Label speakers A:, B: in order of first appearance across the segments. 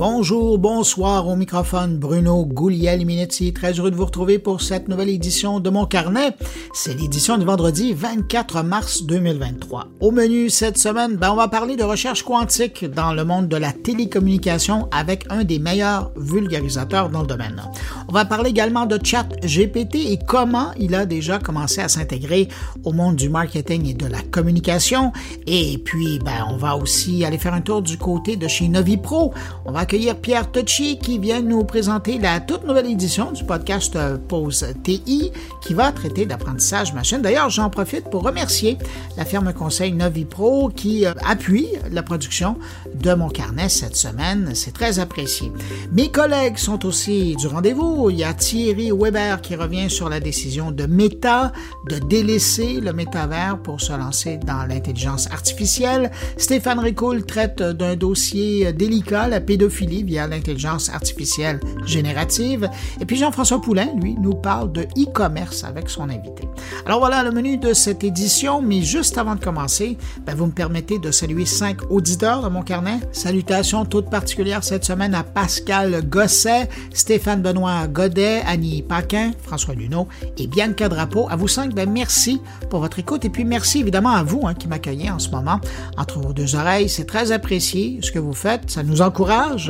A: Bonjour, bonsoir au microphone, Bruno Gouliel-Minetti. Très heureux de vous retrouver pour cette nouvelle édition de mon carnet. C'est l'édition du vendredi 24 mars 2023. Au menu cette semaine, ben, on va parler de recherche quantique dans le monde de la télécommunication avec un des meilleurs vulgarisateurs dans le domaine. On va parler également de chat GPT et comment il a déjà commencé à s'intégrer au monde du marketing et de la communication. Et puis, ben, on va aussi aller faire un tour du côté de chez NoviPro. On va Pierre Tocci qui vient nous présenter la toute nouvelle édition du podcast euh, Pause TI qui va traiter d'apprentissage machine. D'ailleurs, j'en profite pour remercier la firme conseil Novipro qui euh, appuie la production de mon carnet cette semaine. C'est très apprécié. Mes collègues sont aussi du rendez-vous. Il y a Thierry Weber qui revient sur la décision de Meta de délaisser le métavers pour se lancer dans l'intelligence artificielle. Stéphane Ricoul traite d'un dossier délicat, la pédophilie via l'intelligence artificielle générative. Et puis Jean-François Poulain, lui, nous parle de e-commerce avec son invité. Alors voilà le menu de cette édition, mais juste avant de commencer, ben, vous me permettez de saluer cinq auditeurs de mon carnet. Salutations toutes particulières cette semaine à Pascal Gosset, Stéphane Benoît Godet, Annie Paquin, François Luneau et Bianca Drapeau. À vous cinq, ben merci pour votre écoute et puis merci évidemment à vous hein, qui m'accueillez en ce moment entre vos deux oreilles. C'est très apprécié ce que vous faites, ça nous encourage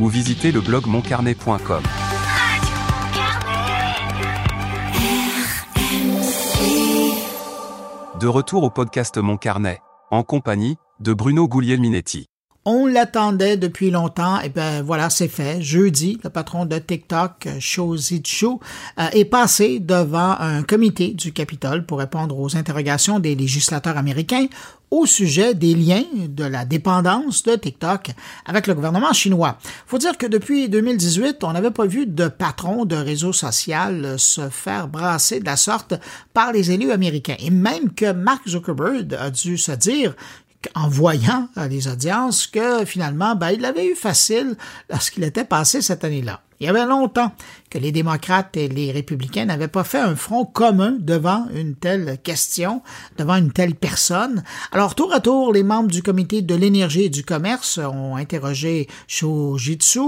B: ou visitez le blog moncarnet.com. De retour au podcast Mon Carnet, en compagnie de Bruno Minetti.
A: On l'attendait depuis longtemps, et eh ben voilà, c'est fait. Jeudi, le patron de TikTok, Shozi Cho, euh, est passé devant un comité du Capitole pour répondre aux interrogations des législateurs américains au sujet des liens de la dépendance de TikTok avec le gouvernement chinois. Faut dire que depuis 2018, on n'avait pas vu de patron de réseau social se faire brasser de la sorte par les élus américains. Et même que Mark Zuckerberg a dû se dire en voyant les audiences que finalement, ben, il l'avait eu facile lorsqu'il était passé cette année-là. Il y avait longtemps que les démocrates et les républicains n'avaient pas fait un front commun devant une telle question, devant une telle personne. Alors, tour à tour, les membres du comité de l'énergie et du commerce ont interrogé Shou Jitsu,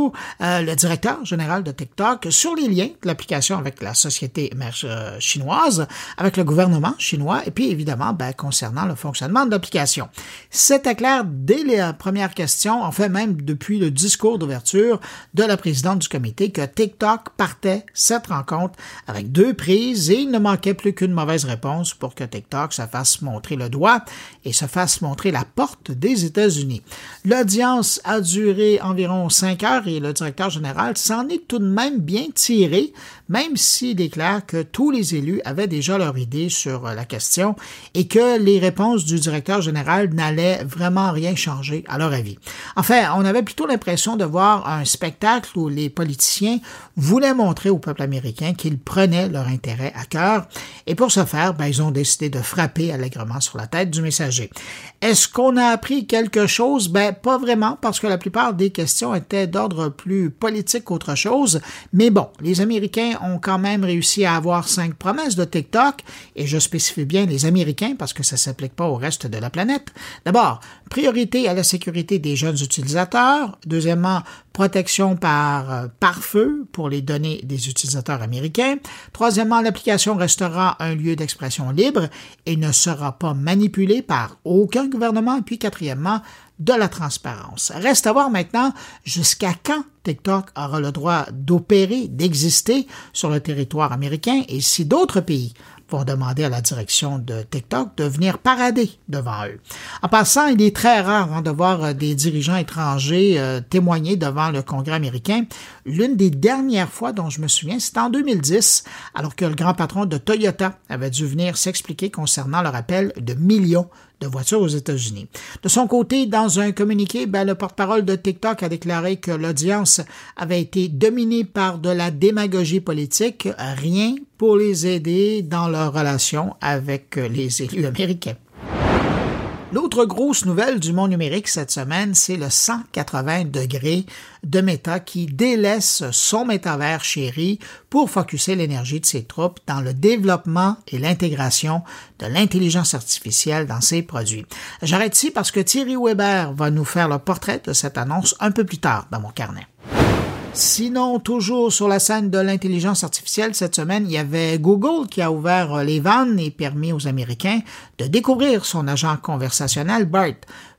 A: euh, le directeur général de TikTok, sur les liens de l'application avec la société euh, chinoise, avec le gouvernement chinois, et puis évidemment, ben, concernant le fonctionnement de l'application. C'était clair dès les euh, premières question, en fait même depuis le discours d'ouverture de la présidente du comité que TikTok partait cette rencontre avec deux prises et il ne manquait plus qu'une mauvaise réponse pour que TikTok se fasse montrer le doigt et se fasse montrer la porte des États-Unis. L'audience a duré environ cinq heures et le directeur général s'en est tout de même bien tiré, même s'il déclare que tous les élus avaient déjà leur idée sur euh, la question et que les réponses du directeur général n'allaient vraiment rien changer à leur avis. Enfin, on avait plutôt l'impression de voir un spectacle où les politiciens voulaient montrer au peuple américain qu'ils prenaient leur intérêt à cœur et pour ce faire, ben, ils ont décidé de frapper allègrement sur la tête du messager. Est-ce qu'on a appris quelque chose? Ben, pas vraiment parce que la plupart des questions étaient d'ordre plus politique qu'autre chose, mais bon, les Américains ont quand même réussi à avoir cinq promesses de TikTok, et je spécifie bien les Américains parce que ça ne s'applique pas au reste de la planète. D'abord, priorité à la sécurité des jeunes utilisateurs. Deuxièmement, protection par, euh, feu pour les données des utilisateurs américains. Troisièmement, l'application restera un lieu d'expression libre et ne sera pas manipulée par aucun gouvernement. Et puis quatrièmement, de la transparence. Reste à voir maintenant jusqu'à quand TikTok aura le droit d'opérer, d'exister sur le territoire américain et si d'autres pays vont demander à la direction de TikTok de venir parader devant eux. En passant, il est très rare hein, de voir euh, des dirigeants étrangers euh, témoigner devant le Congrès américain. L'une des dernières fois dont je me souviens, c'est en 2010, alors que le grand patron de Toyota avait dû venir s'expliquer concernant le rappel de millions de aux États-Unis. De son côté, dans un communiqué, ben, le porte-parole de TikTok a déclaré que l'audience avait été dominée par de la démagogie politique, rien pour les aider dans leur relation avec les élus américains. L'autre grosse nouvelle du monde numérique cette semaine, c'est le 180 degrés de méta qui délaisse son métavers chéri pour focuser l'énergie de ses troupes dans le développement et l'intégration de l'intelligence artificielle dans ses produits. J'arrête ici parce que Thierry Weber va nous faire le portrait de cette annonce un peu plus tard dans mon carnet. Sinon, toujours sur la scène de l'intelligence artificielle, cette semaine, il y avait Google qui a ouvert euh, les vannes et permis aux Américains de découvrir son agent conversationnel BART.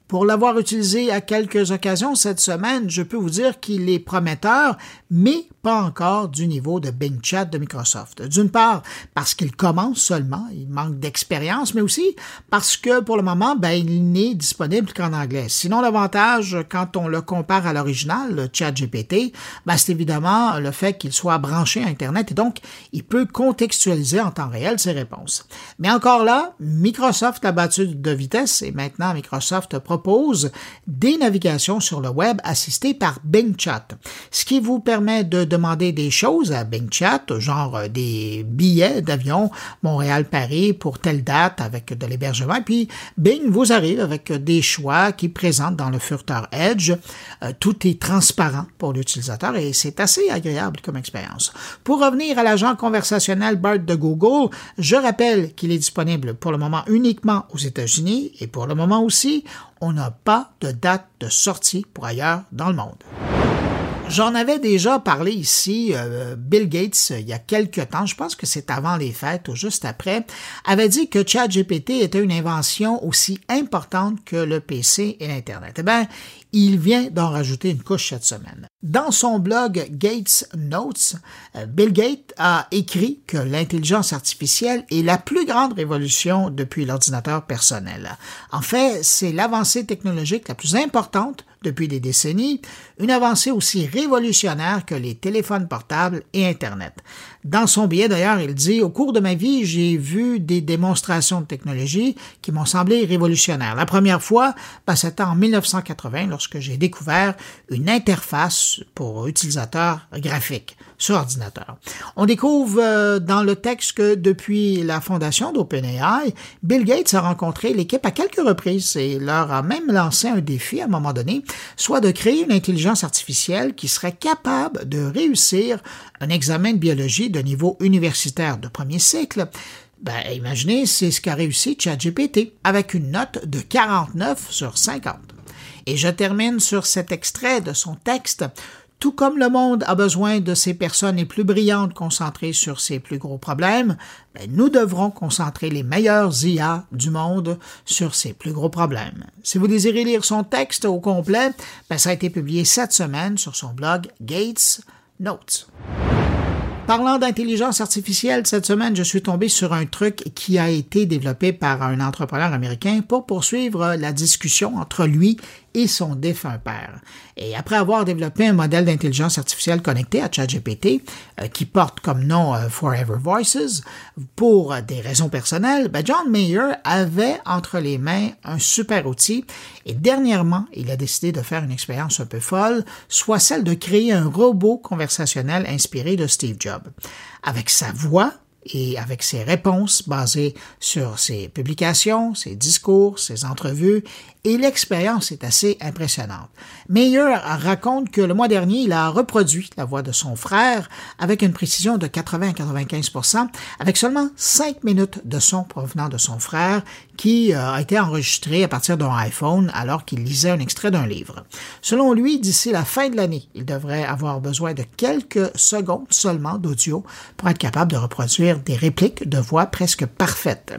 A: Pour l'avoir utilisé à quelques occasions cette semaine, je peux vous dire qu'il est prometteur, mais pas encore du niveau de Bing Chat de Microsoft. D'une part, parce qu'il commence seulement, il manque d'expérience, mais aussi parce que pour le moment, ben, il n'est disponible qu'en anglais. Sinon, l'avantage, quand on le compare à l'original, le Chat GPT, ben, c'est évidemment le fait qu'il soit branché à Internet et donc il peut contextualiser en temps réel ses réponses. Mais encore là, Microsoft a battu de vitesse et maintenant Microsoft propose des navigations sur le web assistées par Bing Chat, ce qui vous permet de demander des choses à Bing au genre euh, des billets d'avion Montréal-Paris pour telle date avec de l'hébergement. Puis Bing vous arrive avec des choix qui présentent dans le Furter Edge. Euh, tout est transparent pour l'utilisateur et c'est assez agréable comme expérience. Pour revenir à l'agent conversationnel bird de Google, je rappelle qu'il est disponible pour le moment uniquement aux États-Unis et pour le moment aussi, on n'a pas de date de sortie pour ailleurs dans le monde. J'en avais déjà parlé ici, euh, Bill Gates, euh, il y a quelques temps, je pense que c'est avant les fêtes ou juste après, avait dit que ChatGPT était une invention aussi importante que le PC et l'Internet. Eh bien, il vient d'en rajouter une couche cette semaine. Dans son blog Gates Notes, euh, Bill Gates a écrit que l'intelligence artificielle est la plus grande révolution depuis l'ordinateur personnel. En fait, c'est l'avancée technologique la plus importante depuis des décennies une avancée aussi révolutionnaire que les téléphones portables et Internet. Dans son billet, d'ailleurs, il dit Au cours de ma vie, j'ai vu des démonstrations de technologie qui m'ont semblé révolutionnaires. La première fois, ben, c'était en 1980, lorsque j'ai découvert une interface pour utilisateurs graphiques sur ordinateur. On découvre euh, dans le texte que depuis la fondation d'OpenAI, Bill Gates a rencontré l'équipe à quelques reprises et leur a même lancé un défi à un moment donné, soit de créer une intelligence artificielle qui serait capable de réussir un examen de biologie de niveau universitaire de premier cycle, ben, imaginez, c'est ce qu'a réussi ChatGPT, avec une note de 49 sur 50. Et je termine sur cet extrait de son texte. Tout comme le monde a besoin de ses personnes les plus brillantes concentrées sur ses plus gros problèmes, ben, nous devrons concentrer les meilleurs IA du monde sur ses plus gros problèmes. Si vous désirez lire son texte au complet, ben, ça a été publié cette semaine sur son blog Gates Notes. Parlant d'intelligence artificielle, cette semaine, je suis tombé sur un truc qui a été développé par un entrepreneur américain pour poursuivre la discussion entre lui et son défunt père. Et après avoir développé un modèle d'intelligence artificielle connecté à ChatGPT, GPT, euh, qui porte comme nom euh, Forever Voices, pour euh, des raisons personnelles, ben, John Mayer avait entre les mains un super outil et dernièrement, il a décidé de faire une expérience un peu folle, soit celle de créer un robot conversationnel inspiré de Steve Jobs. Avec sa voix, et avec ses réponses basées sur ses publications, ses discours, ses entrevues et l'expérience est assez impressionnante. Mayer raconte que le mois dernier, il a reproduit la voix de son frère avec une précision de 80 à 95 avec seulement 5 minutes de son provenant de son frère qui euh, a été enregistré à partir d'un iPhone alors qu'il lisait un extrait d'un livre. Selon lui, d'ici la fin de l'année, il devrait avoir besoin de quelques secondes seulement d'audio pour être capable de reproduire des répliques de voix presque parfaites.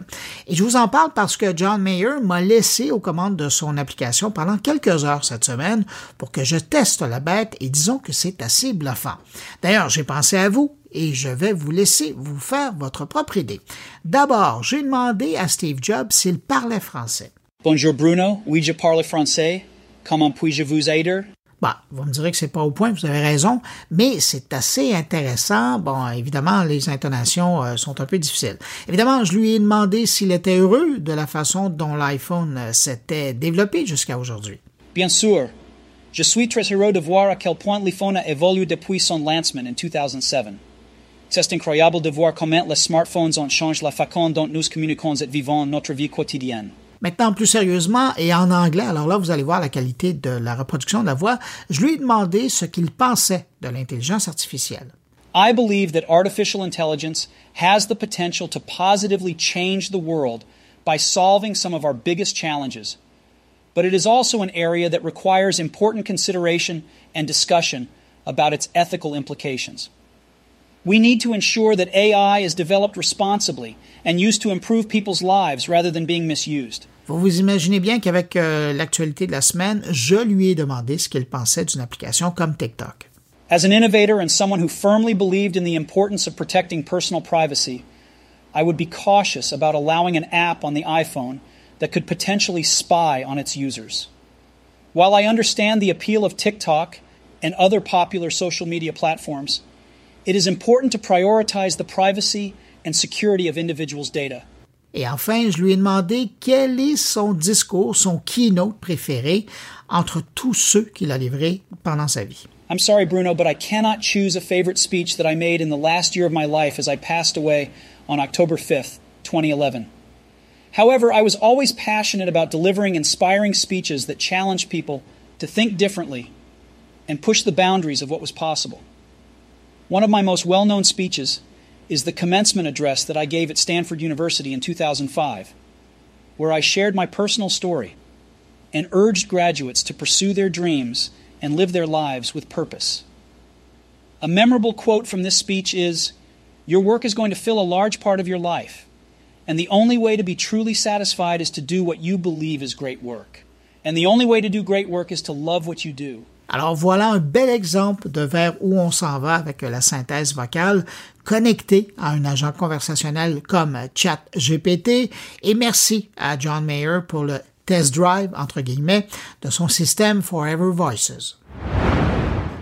A: Et je vous en parle parce que John Mayer m'a laissé aux commandes de son application pendant quelques heures cette semaine pour que je teste la bête et disons que c'est assez bluffant. D'ailleurs, j'ai pensé à vous et je vais vous laisser vous faire votre propre idée. D'abord, j'ai demandé à Steve Jobs s'il parlait français.
C: Bonjour Bruno, oui je parle français. Comment puis-je vous aider?
A: Bah, vous me direz que c'est pas au point, vous avez raison, mais c'est assez intéressant. Bon, évidemment, les intonations euh, sont un peu difficiles. Évidemment, je lui ai demandé s'il était heureux de la façon dont l'iPhone euh, s'était développé jusqu'à aujourd'hui.
C: Bien sûr. Je suis très heureux de voir à quel point l'iPhone a évolué depuis son lancement en 2007. C'est incroyable de voir comment les smartphones ont changé la façon dont nous communiquons et vivons notre vie quotidienne.
A: Maintenant, plus sérieusement, et en anglais, alors là, vous allez voir la qualité de la reproduction de la voix, je lui ai demandé ce qu'il pensait de l'intelligence artificielle.
C: I believe that artificial intelligence has the potential to positively change the world by solving some of our biggest challenges. But it is also an area that requires important consideration and discussion about its ethical implications. We need to ensure that AI is developed responsibly and used to improve people's lives rather than being misused.
A: Vous vous imaginez bien qu'avec euh, l'actualité de la semaine, je lui ai demandé ce qu'il pensait d'une application comme TikTok.
C: As an innovator and someone who firmly believed in the importance of protecting personal privacy, I would be cautious about allowing an app on the iPhone that could potentially spy on its users. While I understand the appeal of TikTok and other popular social media platforms, it is important to prioritize the privacy and security of individuals' data.
A: Et enfin, je lui ai demandé quel est son discours, son keynote préféré entre tous ceux qu'il a livrés pendant sa vie.
C: I'm sorry, Bruno, but I cannot choose a favorite speech that I made in the last year of my life as I passed away on October 5th, 2011. However, I was always passionate about delivering inspiring speeches that challenged people to think differently and push the boundaries of what was possible. One of my most well known speeches is the commencement address that I gave at Stanford University in 2005, where I shared my personal story and urged graduates to pursue their dreams and live their lives with purpose. A memorable quote from this speech is Your work is going to fill a large part of your life, and the only way to be truly satisfied is to do what you believe is great work. And the only way to do great work is to love what you do.
A: Alors voilà un bel exemple de vers où on s'en va avec la synthèse vocale connectée à un agent conversationnel comme ChatGPT et merci à John Mayer pour le test drive entre guillemets de son système Forever Voices.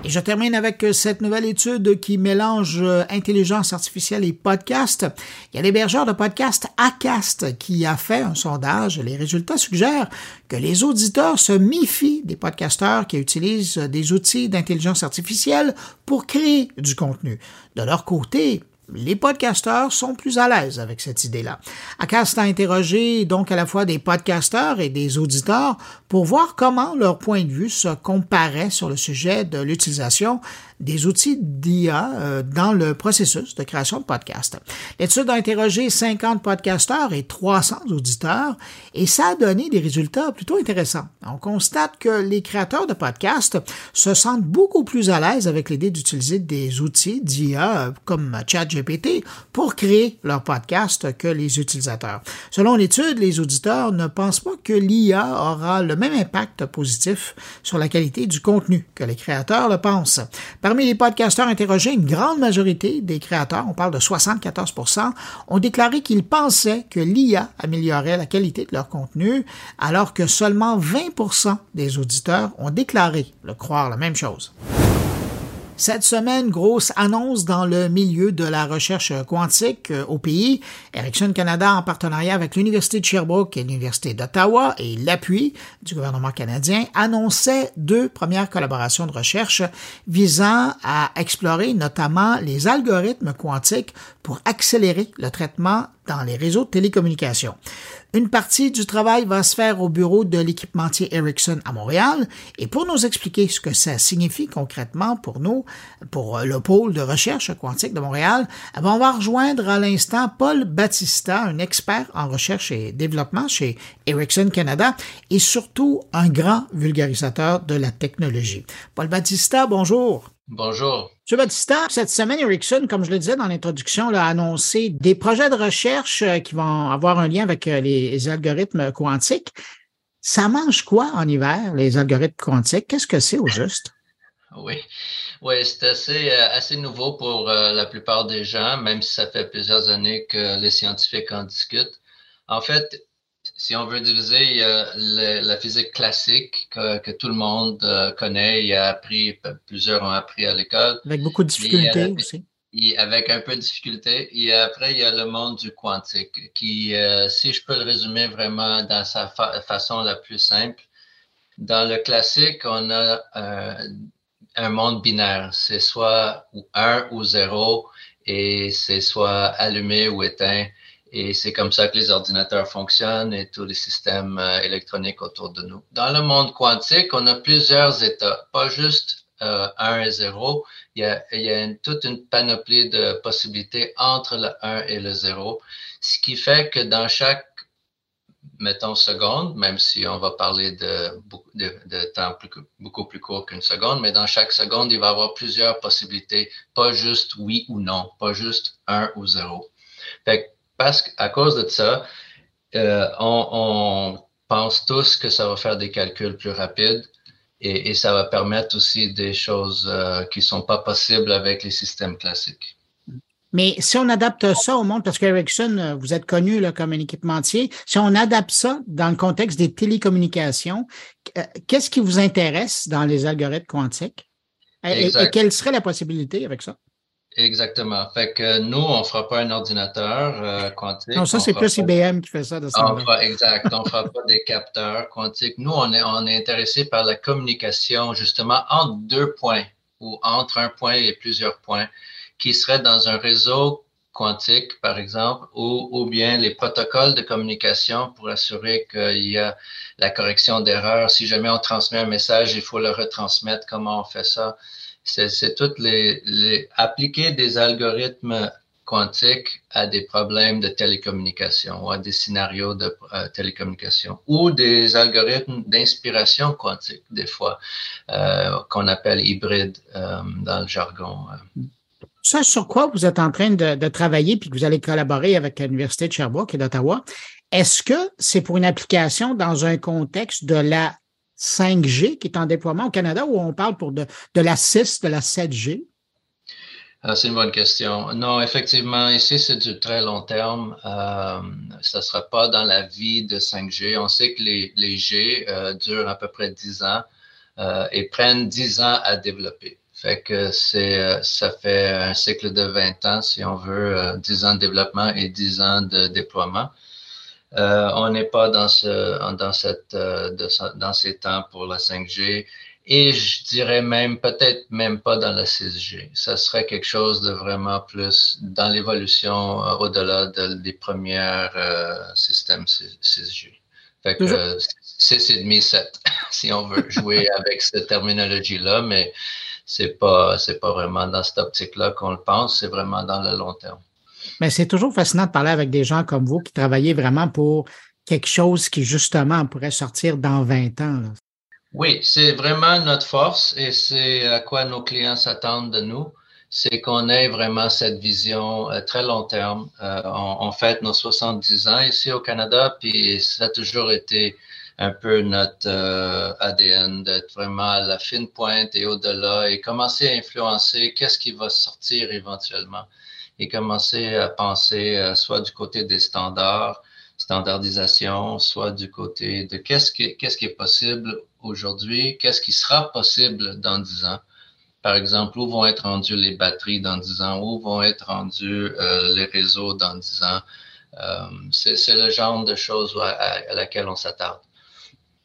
A: Et je termine avec euh, cette nouvelle étude qui mélange euh, intelligence artificielle et podcast. Il y a l'hébergeur de podcast Acast qui a fait un sondage. Les résultats suggèrent que les auditeurs se méfient des podcasteurs qui utilisent euh, des outils d'intelligence artificielle pour créer du contenu. De leur côté, les podcasteurs sont plus à l'aise avec cette idée-là. ACAST a interrogé donc à la fois des podcasteurs et des auditeurs pour voir comment leur point de vue se comparait sur le sujet de l'utilisation des outils d'IA euh, dans le processus de création de podcasts. L'étude a interrogé 50 podcasteurs et 300 auditeurs et ça a donné des résultats plutôt intéressants. On constate que les créateurs de podcasts se sentent beaucoup plus à l'aise avec l'idée d'utiliser des outils d'IA euh, comme ChatGPT pour créer leur podcast que les utilisateurs. Selon l'étude, les auditeurs ne pensent pas que l'IA aura le même impact positif sur la qualité du contenu que les créateurs le pensent. Parmi les podcasteurs interrogés, une grande majorité des créateurs, on parle de 74 ont déclaré qu'ils pensaient que l'IA améliorait la qualité de leur contenu, alors que seulement 20 des auditeurs ont déclaré le croire la même chose. Cette semaine, grosse annonce dans le milieu de la recherche quantique euh, au pays. Ericsson Canada, en partenariat avec l'Université de Sherbrooke et l'Université d'Ottawa et l'appui du gouvernement canadien, annonçait deux premières collaborations de recherche visant à explorer notamment les algorithmes quantiques pour accélérer le traitement dans les réseaux de télécommunications. Une partie du travail va se faire au bureau de l'équipementier Ericsson à Montréal. Et pour nous expliquer ce que ça signifie concrètement pour nous, pour euh, le pôle de recherche quantique de Montréal, eh ben, on va rejoindre à l'instant Paul Battista, un expert en recherche et développement chez Ericsson Canada et surtout un grand vulgarisateur de la technologie. Paul Battista, bonjour.
D: Bonjour.
A: M. Batista, cette semaine, Ericsson, comme je le disais dans l'introduction, a annoncé des projets de recherche euh, qui vont avoir un lien avec euh, les algorithmes quantiques. Ça mange quoi en hiver, les algorithmes quantiques? Qu'est-ce que c'est au juste?
D: oui, oui c'est assez, euh, assez nouveau pour la plupart des gens, même si ça fait plusieurs années que les scientifiques en discutent. En fait, si on veut diviser, il y a la physique classique que, tout le monde euh, connaît et a appris, euh, plusieurs ont appris à l'école.
A: Avec beaucoup de difficultés aussi.
D: avec un peu de difficulté. Et après, il y a le monde du quantique qui, euh, si je peux le résumer vraiment dans sa façon la plus simple, dans le classique, on a un monde binaire. C'est soit 1 ou 0 et c'est soit allumé ou éteint. Et c'est comme ça que les ordinateurs fonctionnent et tous les systèmes euh, électroniques autour de nous. Dans le monde quantique, on a plusieurs états, pas juste 1 euh, et 0. Il y a, toute une panoplie de possibilités entre le 1 et le 0, ce qui fait que dans chaque, mettons, seconde, même si on va parler de, de, de temps plus, beaucoup plus court qu'une seconde, mais dans chaque seconde, il va y avoir plusieurs possibilités, pas juste oui ou non, pas juste 1 ou 0. Fait parce qu'à cause de ça, euh, on, pense tous que ça va faire des calculs plus rapides et, ça va permettre aussi des choses euh, qui ne sont pas possibles avec les systèmes classiques.
A: Mais si on adapte ça au monde, parce que Ericsson, euh, vous êtes connu là, comme un équipementier, si on adapte ça dans le contexte des télécommunications, qu'est-ce qui vous intéresse dans les algorithmes quantiques? et, quelle serait la possibilité avec ça?
D: Exactement. Fait que nous, on ne fera pas un ordinateur euh, quantique.
A: Non, ça, c'est plus IBM qui fait ça de
D: ça. Exact. on ne fera pas des capteurs quantiques. Nous, on est, on est intéressé par la communication, justement, entre deux points ou entre un point et plusieurs points qui seraient dans un réseau quantique, par exemple, ou, ou bien les protocoles de communication pour assurer qu'il y a la correction d'erreurs. Si jamais on transmet un message, il faut le retransmettre. Comment on fait ça? c'est toutes les, appliquer des algorithmes quantiques à des problèmes de télécommunication ou à des scénarios de euh, télécommunication ou des algorithmes d'inspiration quantique des fois euh, qu'on appelle hybride euh, dans le jargon.
A: Ça, sur quoi vous êtes en train de, de travailler puis que vous allez collaborer avec l'Université de Sherbrooke et d'Ottawa, est-ce que c'est pour une application dans un contexte de la 5G qui est en déploiement au Canada ou on parle pour de, la 6, de la 7G?
D: Ah, c'est une bonne question. Non, effectivement, ici, c'est du très long terme. Euh, ça ne sera pas dans la vie de 5G. On sait que les, les G euh, durent à peu près 10 ans euh, et prennent 10 ans à développer. Fait que ça fait un cycle de 20 ans, si on veut, 10 ans de développement et 10 ans de déploiement. Euh, on n'est pas dans, euh, ce, dans, ces temps pour la 5G et je dirais même, peut-être même pas dans la 6G. Ça serait quelque chose de vraiment plus dans l'évolution euh, au-delà des premiers systèmes 6G. Fait que euh, demi, 7, si on veut jouer avec cette terminologie-là, mais c'est pas, c'est pas vraiment dans cette optique-là qu'on le pense, c'est vraiment dans le long terme.
A: Mais c'est toujours fascinant de parler avec des gens comme vous qui travaillez vraiment pour quelque chose qui, justement, pourrait sortir dans 20 ans.
D: Oui, c'est vraiment notre force et c'est à quoi nos clients s'attendent de nous. C'est qu'on ait vraiment cette vision euh, très long terme. Euh, on, fête nos 70 ans ici au Canada, puis ça a toujours été un peu notre euh, ADN d'être vraiment à la fine pointe et au-delà et commencer à influencer qu'est-ce qui va sortir éventuellement et commencer à penser euh, soit du côté des standards, standardisation, soit du côté de qu'est-ce qui, est possible aujourd'hui, qu'est-ce qui sera possible dans 10 ans. Par exemple, où vont être rendues les batteries dans 10 ans, où vont être rendus euh, les réseaux dans 10 ans. Euh, c'est, le genre de choses à, laquelle on s'attarde.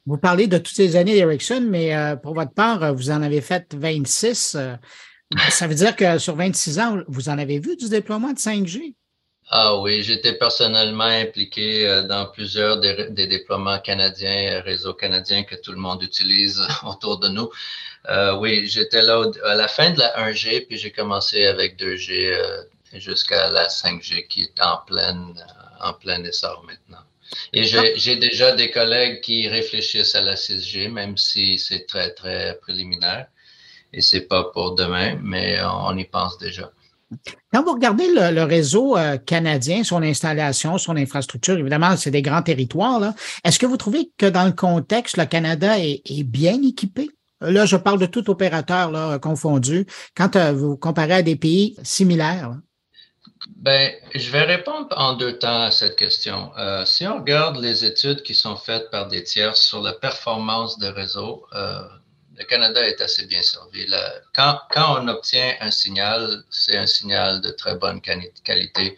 A: Vous parlez de toutes ces années d'Ericsson, mais pour votre part, vous en avez fait 26 ça veut dire que sur 26 ans, vous en avez vu du déploiement de 5G?
D: Ah oui, j'étais personnellement impliqué euh, dans plusieurs des, déploiements canadiens, euh, réseaux canadiens que tout le monde utilise autour de nous. Euh, oui, j'étais là à la fin de la 1G, puis j'ai commencé avec 2G jusqu'à la 5G qui est en pleine, en plein essor maintenant. Et j'ai déjà des collègues qui réfléchissent à la 6G, même si c'est très, très préliminaire et c'est pas pour demain, mais on y pense déjà.
A: Quand vous regardez le, réseau euh, canadien, son installation, son infrastructure, évidemment, c'est des grands territoires. Est-ce que vous trouvez que dans le contexte, le Canada est, bien équipé? Là, je parle de tout opérateur confondu. Quand euh, vous comparez à des pays similaires.
D: Ben, je vais répondre en deux temps à cette question. Euh, si on regarde les études qui sont faites par des tiers sur la performance des réseaux, le Canada est assez bien servi. quand, on obtient un signal, c'est un signal de très bonne qualité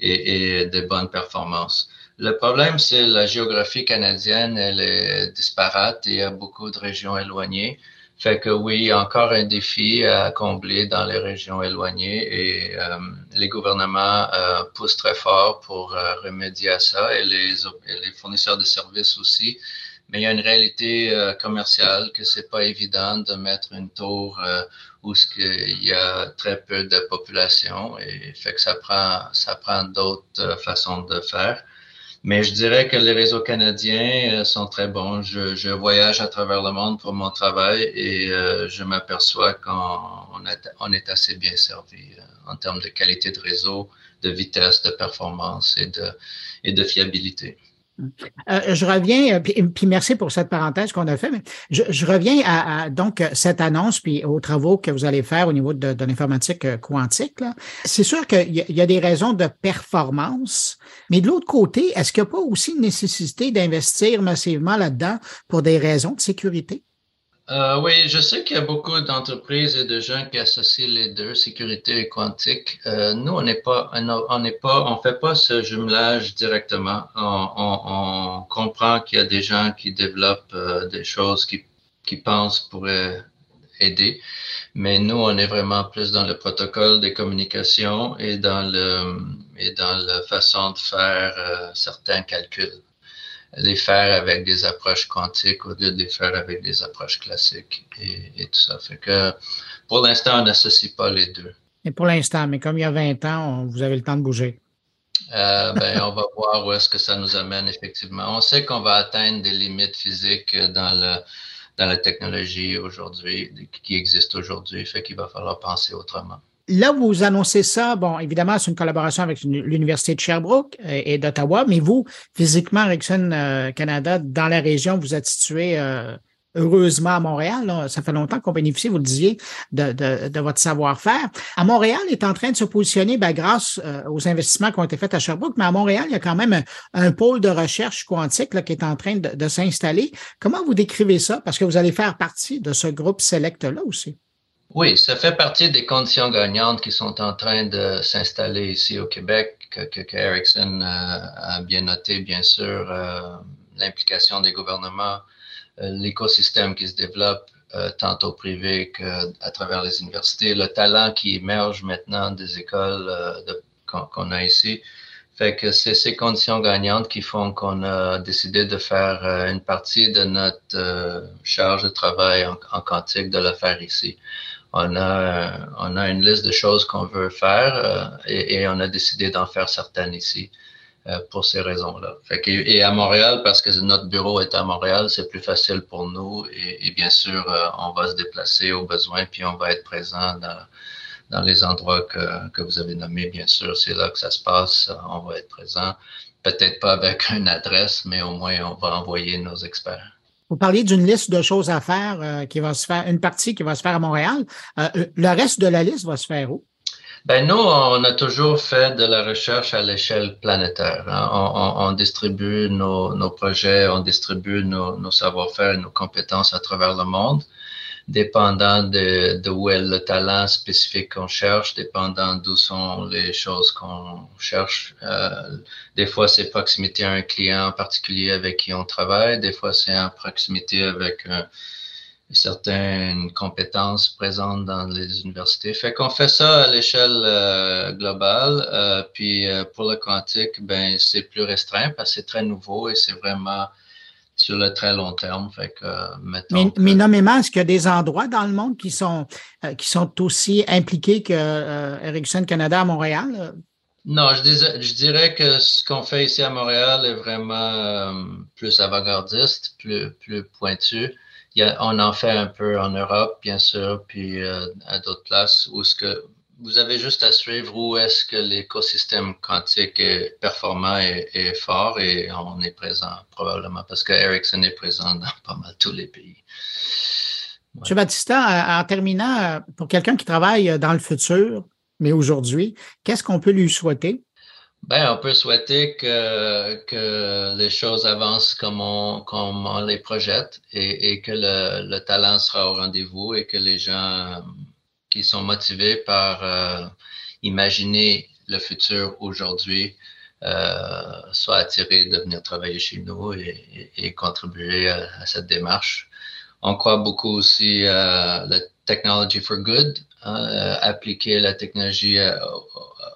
D: et, de bonne performance. Le problème, c'est la géographie canadienne, elle est disparate et il y a beaucoup de régions éloignées. Fait que oui, encore un défi à combler dans les régions éloignées et euh, les gouvernements euh, poussent très fort pour euh, remédier à ça et les, et les fournisseurs de services aussi. Mais il y a une réalité euh, commerciale que c'est pas évident de mettre une tour euh, où ce il y a très peu de population et fait que ça prend ça prend d'autres euh, façons de faire. Mais je dirais que les réseaux canadiens sont très bons. Je, voyage à travers le monde pour mon travail et je m'aperçois qu'on on est, assez bien servi en termes de qualité de réseau, de vitesse, de performance et de, et de fiabilité.
A: Euh, euh, je reviens, euh, puis, merci pour cette parenthèse qu'on a fait, mais je, reviens à, donc cette annonce puis aux travaux que vous allez faire au niveau de, l'informatique quantique. C'est sûr qu'il y, a des raisons de performance, mais de l'autre côté, est-ce qu'il n'y a pas aussi une nécessité d'investir massivement là-dedans pour des raisons de sécurité?
D: Euh, oui, je sais qu'il y a beaucoup d'entreprises et de gens qui associent les deux, sécurité et quantique. Euh, nous, on n'est pas, on n'est pas, on fait pas ce jumelage directement. On, comprend qu'il y a des gens qui développent euh, des choses qui, pensent pourraient aider, mais nous, on est vraiment plus dans le protocole des communications et dans le et dans la façon de faire certains calculs les faire avec des approches quantiques au lieu de les faire avec des approches classiques et, tout ça. Fait que pour l'instant, on n'associe pas les deux.
A: Et pour l'instant, mais comme il y a 20 ans, vous avez le temps de bouger.
D: Euh, ben, on va voir où est-ce que ça nous amène effectivement. On sait qu'on va atteindre des limites physiques dans, dans la technologie aujourd'hui, qui existe aujourd'hui, fait qu'il va falloir penser autrement
A: là, vous annoncez ça, bon, évidemment, c'est une collaboration avec l'Université de Sherbrooke euh, et, d'Ottawa, mais vous, physiquement, Rickson euh, Canada, dans la région, vous êtes situé euh, heureusement à Montréal. ça fait longtemps qu'on bénéficie, vous le disiez, de, de, votre savoir-faire. À Montréal est en train de se positionner ben, grâce aux investissements qui ont été faits à Sherbrooke, mais à Montréal, il y a quand même un, pôle de recherche quantique qui est en train de s'installer. Comment vous décrivez ça? Parce que vous allez faire partie de ce groupe select-là aussi.
D: Oui, ça fait partie des conditions gagnantes qui sont en train de s'installer ici au Québec, que, que Erickson euh, a bien noté, bien sûr, euh, l'implication des gouvernements, euh, l'écosystème qui se développe tant au privé qu'à travers les universités, le talent qui émerge maintenant des écoles qu'on a ici. Fait que c'est ces conditions gagnantes qui font qu'on a décidé de faire une partie de notre charge de travail en quantique, de le faire ici on a, on a une liste de choses qu'on veut faire euh, et, on a décidé d'en faire certaines ici euh, pour ces raisons-là. Et à Montréal, parce que notre bureau est à Montréal, c'est plus facile pour nous et, bien sûr, euh, on va se déplacer au besoin puis on va être présent dans, dans les endroits que, que vous avez nommés, bien sûr. C'est là que ça se passe, on va être présent. Peut-être pas avec une adresse, mais au moins on va envoyer nos experts.
A: Vous parliez d'une liste de choses à faire euh, qui va se faire, une partie qui va se faire à Montréal. Euh, le reste de la liste va se faire où?
D: Ben nous, on a toujours fait de la recherche à l'échelle planétaire. Hein. On, distribue nos, projets, on distribue nos, nos savoir-faire et nos compétences à travers le monde dépendant de, où est le talent spécifique qu'on cherche, dépendant d'où sont les choses qu'on cherche. Euh, des fois, c'est proximité à un client en particulier avec qui on travaille. Des fois, c'est en proximité avec euh, certaines compétences présentes dans les universités. Fait qu'on fait ça à l'échelle euh, globale. puis pour le quantique, ben c'est plus restreint parce que c'est très nouveau et c'est vraiment sur le très long terme. Fait que,
A: mais, non, mais, nommément, est-ce qu'il y a des endroits dans le monde qui sont, euh, qui sont aussi impliqués que euh, Ericsson Canada à Montréal?
D: Non, je, dirais que ce qu'on fait ici à Montréal est vraiment euh, plus avant-gardiste, plus, plus pointu. Il on en fait un peu en Europe, bien sûr, puis à d'autres places où ce que vous avez juste à suivre où est-ce que l'écosystème quantique est performant et, fort et on est présent probablement parce que Ericsson est présent dans pas mal tous les pays.
A: Ouais. M. Batista, en terminant, euh, pour quelqu'un qui travaille euh, dans le futur, mais aujourd'hui, qu'est-ce qu'on peut lui souhaiter?
D: Ben, on peut souhaiter que, que les choses avancent comme on, comme les projette et, que le talent sera au rendez-vous et que les gens qui sont motivés par euh, imaginer le futur aujourd'hui, euh, soit soient attirés de venir travailler chez nous et, contribuer à, cette démarche. On croit beaucoup aussi à euh, la technology for good, hein, appliquer la technologie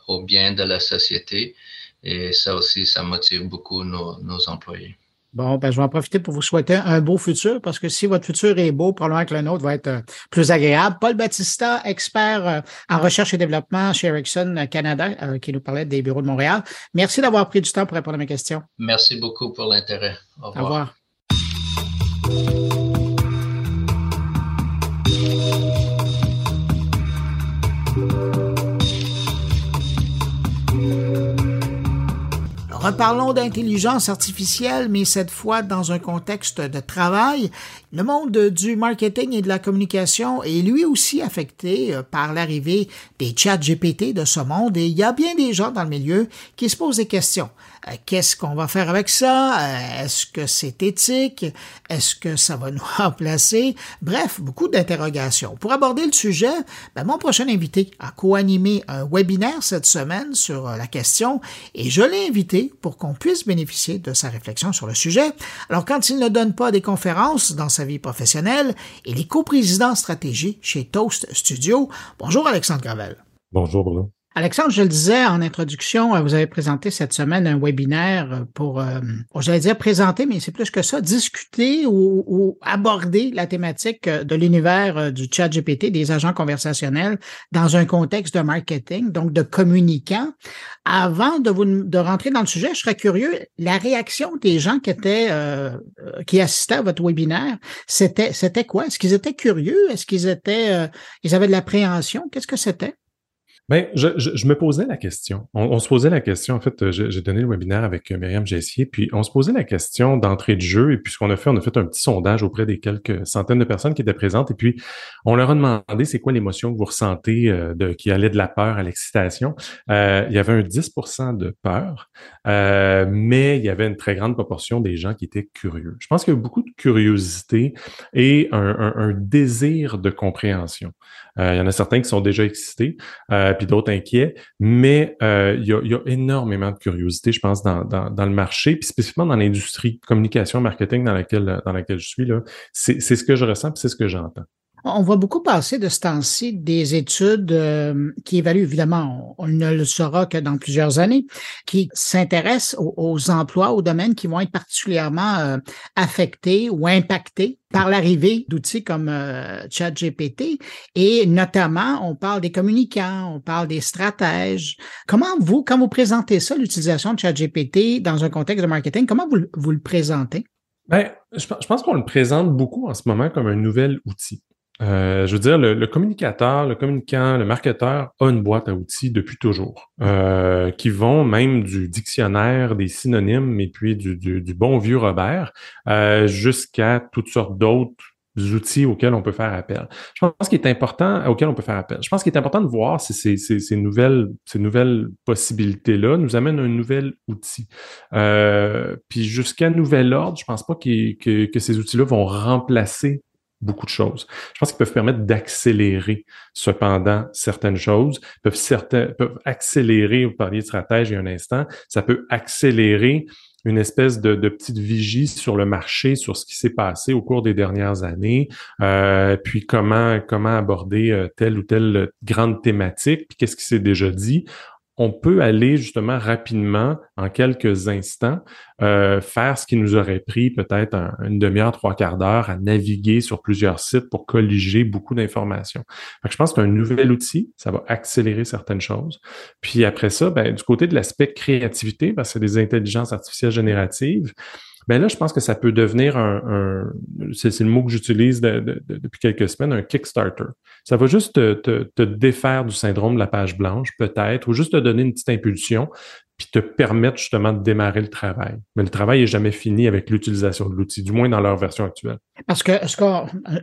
D: au bien de la société. Et ça aussi, ça motive beaucoup nos employés.
A: Bon, ben, je vais en profiter pour vous souhaiter un beau futur, parce que si votre futur est beau, probablement que le nôtre va être euh, plus agréable. Paul Battista, expert euh, en recherche et développement chez Ericsson euh, Canada, qui nous parlait des bureaux de Montréal. Merci d'avoir pris du temps pour répondre à mes questions.
D: Merci beaucoup pour l'intérêt. Au revoir. Au revoir.
A: Parlons d'intelligence artificielle, mais cette fois dans un contexte de travail. Le monde du marketing et de la communication est lui aussi affecté euh, par l'arrivée des chats GPT de ce monde et il y a bien des gens dans le milieu qui se posent des questions. Euh, qu'est-ce qu'on va faire avec ça? Euh, est-ce que c'est éthique? Est-ce que ça va nous remplacer? Bref, beaucoup d'interrogations. Pour aborder le sujet, ben, mon prochain invité a co-animé un webinaire cette semaine sur euh, la question et je l'ai invité pour qu'on puisse bénéficier de sa réflexion sur le sujet. Alors, quand il ne donne pas des conférences dans sa vie professionnelle, il est coprésident stratégie chez Toast Studio. Bonjour Alexandre Gravel.
E: Bonjour Bruno.
A: Alexandre, je le disais en introduction, euh, vous avez présenté cette semaine un webinaire euh, pour, euh, j'allais dire présenter, mais c'est plus que ça, discuter ou, aborder la thématique euh, de l'univers du chat GPT, des agents conversationnels, dans un contexte de marketing, donc de communicants. Avant de, vous, de rentrer dans le sujet, je serais curieux, la réaction des gens qui étaient, qui assistaient à votre webinaire, c'était, c'était quoi? Est-ce qu'ils étaient curieux? Est-ce qu'ils étaient, ils avaient de l'appréhension? Qu'est-ce que c'était?
E: Bien, je, je, me posais la question. On, se posait la question. En fait, euh, j'ai donné le webinaire avec euh, Myriam Gessier. puis on se posait la question d'entrée de jeu. Et puis, ce qu'on a fait, on a fait un petit sondage auprès des quelques centaines de personnes qui étaient présentes. Et puis, on leur a demandé c'est quoi l'émotion que vous ressentez euh, de, qui allait de la peur à l'excitation. il y avait un 10 de peur, mais il y avait une très grande proportion des gens qui étaient curieux. Je pense qu'il y a beaucoup de curiosité et un, un désir de compréhension. il y en a certains qui sont déjà excités puis d'autres inquiets, mais euh, il, y a, énormément de curiosité, je pense, dans, dans le marché, puis spécifiquement dans l'industrie communication, marketing dans laquelle, dans laquelle je suis. Là. C'est, c'est ce que je ressens, puis c'est ce que j'entends.
A: On voit beaucoup passer de ce temps-ci des études euh, qui évaluent, évidemment, on, ne le saura que dans plusieurs années, qui s'intéressent aux, emplois, aux domaines qui vont être particulièrement euh, affectés ou impactés par l'arrivée d'outils comme euh, ChatGPT. Et notamment, on parle des communicants, on parle des stratèges. Comment vous, quand vous présentez ça, l'utilisation de ChatGPT dans un contexte de marketing, comment vous, le présentez?
E: Bien, je pense qu'on le présente beaucoup en ce moment comme un nouvel outil. Euh, je veux dire, le, communicateur, le communicant, le marketeur a une boîte à outils depuis toujours, euh, qui vont même du dictionnaire des synonymes et puis du, bon vieux Robert euh, jusqu'à toutes sortes d'autres outils auxquels on peut faire appel. Je pense qu'il est important, auxquels on peut faire appel. Je pense qu'il est important de voir si ces, nouvelles, ces nouvelles possibilités-là nous amènent à un nouvel outil. puis jusqu'à nouvel ordre, je pense pas que, que ces outils-là vont remplacer beaucoup de choses. Je pense qu'ils peuvent permettre d'accélérer, cependant, certaines choses, peuvent, certains, peuvent accélérer, vous parliez de stratège il y a un instant, ça peut accélérer une espèce de, petite vigie sur le marché, sur ce qui s'est passé au cours des dernières années, euh, puis comment comment aborder euh, telle ou telle grande thématique, puis qu'est-ce qui s'est déjà dit on peut aller justement rapidement, en quelques instants, euh, faire ce qui nous aurait pris peut-être une demi-heure, trois quarts d'heure à naviguer sur plusieurs sites pour colliger beaucoup d'informations. Je pense qu'un nouvel outil, ça va accélérer certaines choses. Puis après ça, ben, du côté de l'aspect créativité, parce que c'est des intelligences artificielles génératives, ben là, je pense que ça peut devenir un, c'est, le mot que j'utilise depuis quelques semaines, un Kickstarter. Ça va juste te, te défaire du syndrome de la page blanche, peut-être, ou juste te donner une petite impulsion, puis te permettre justement de démarrer le travail. Mais le travail n'est jamais fini avec l'utilisation de l'outil, du moins dans leur version actuelle.
A: Parce que ce que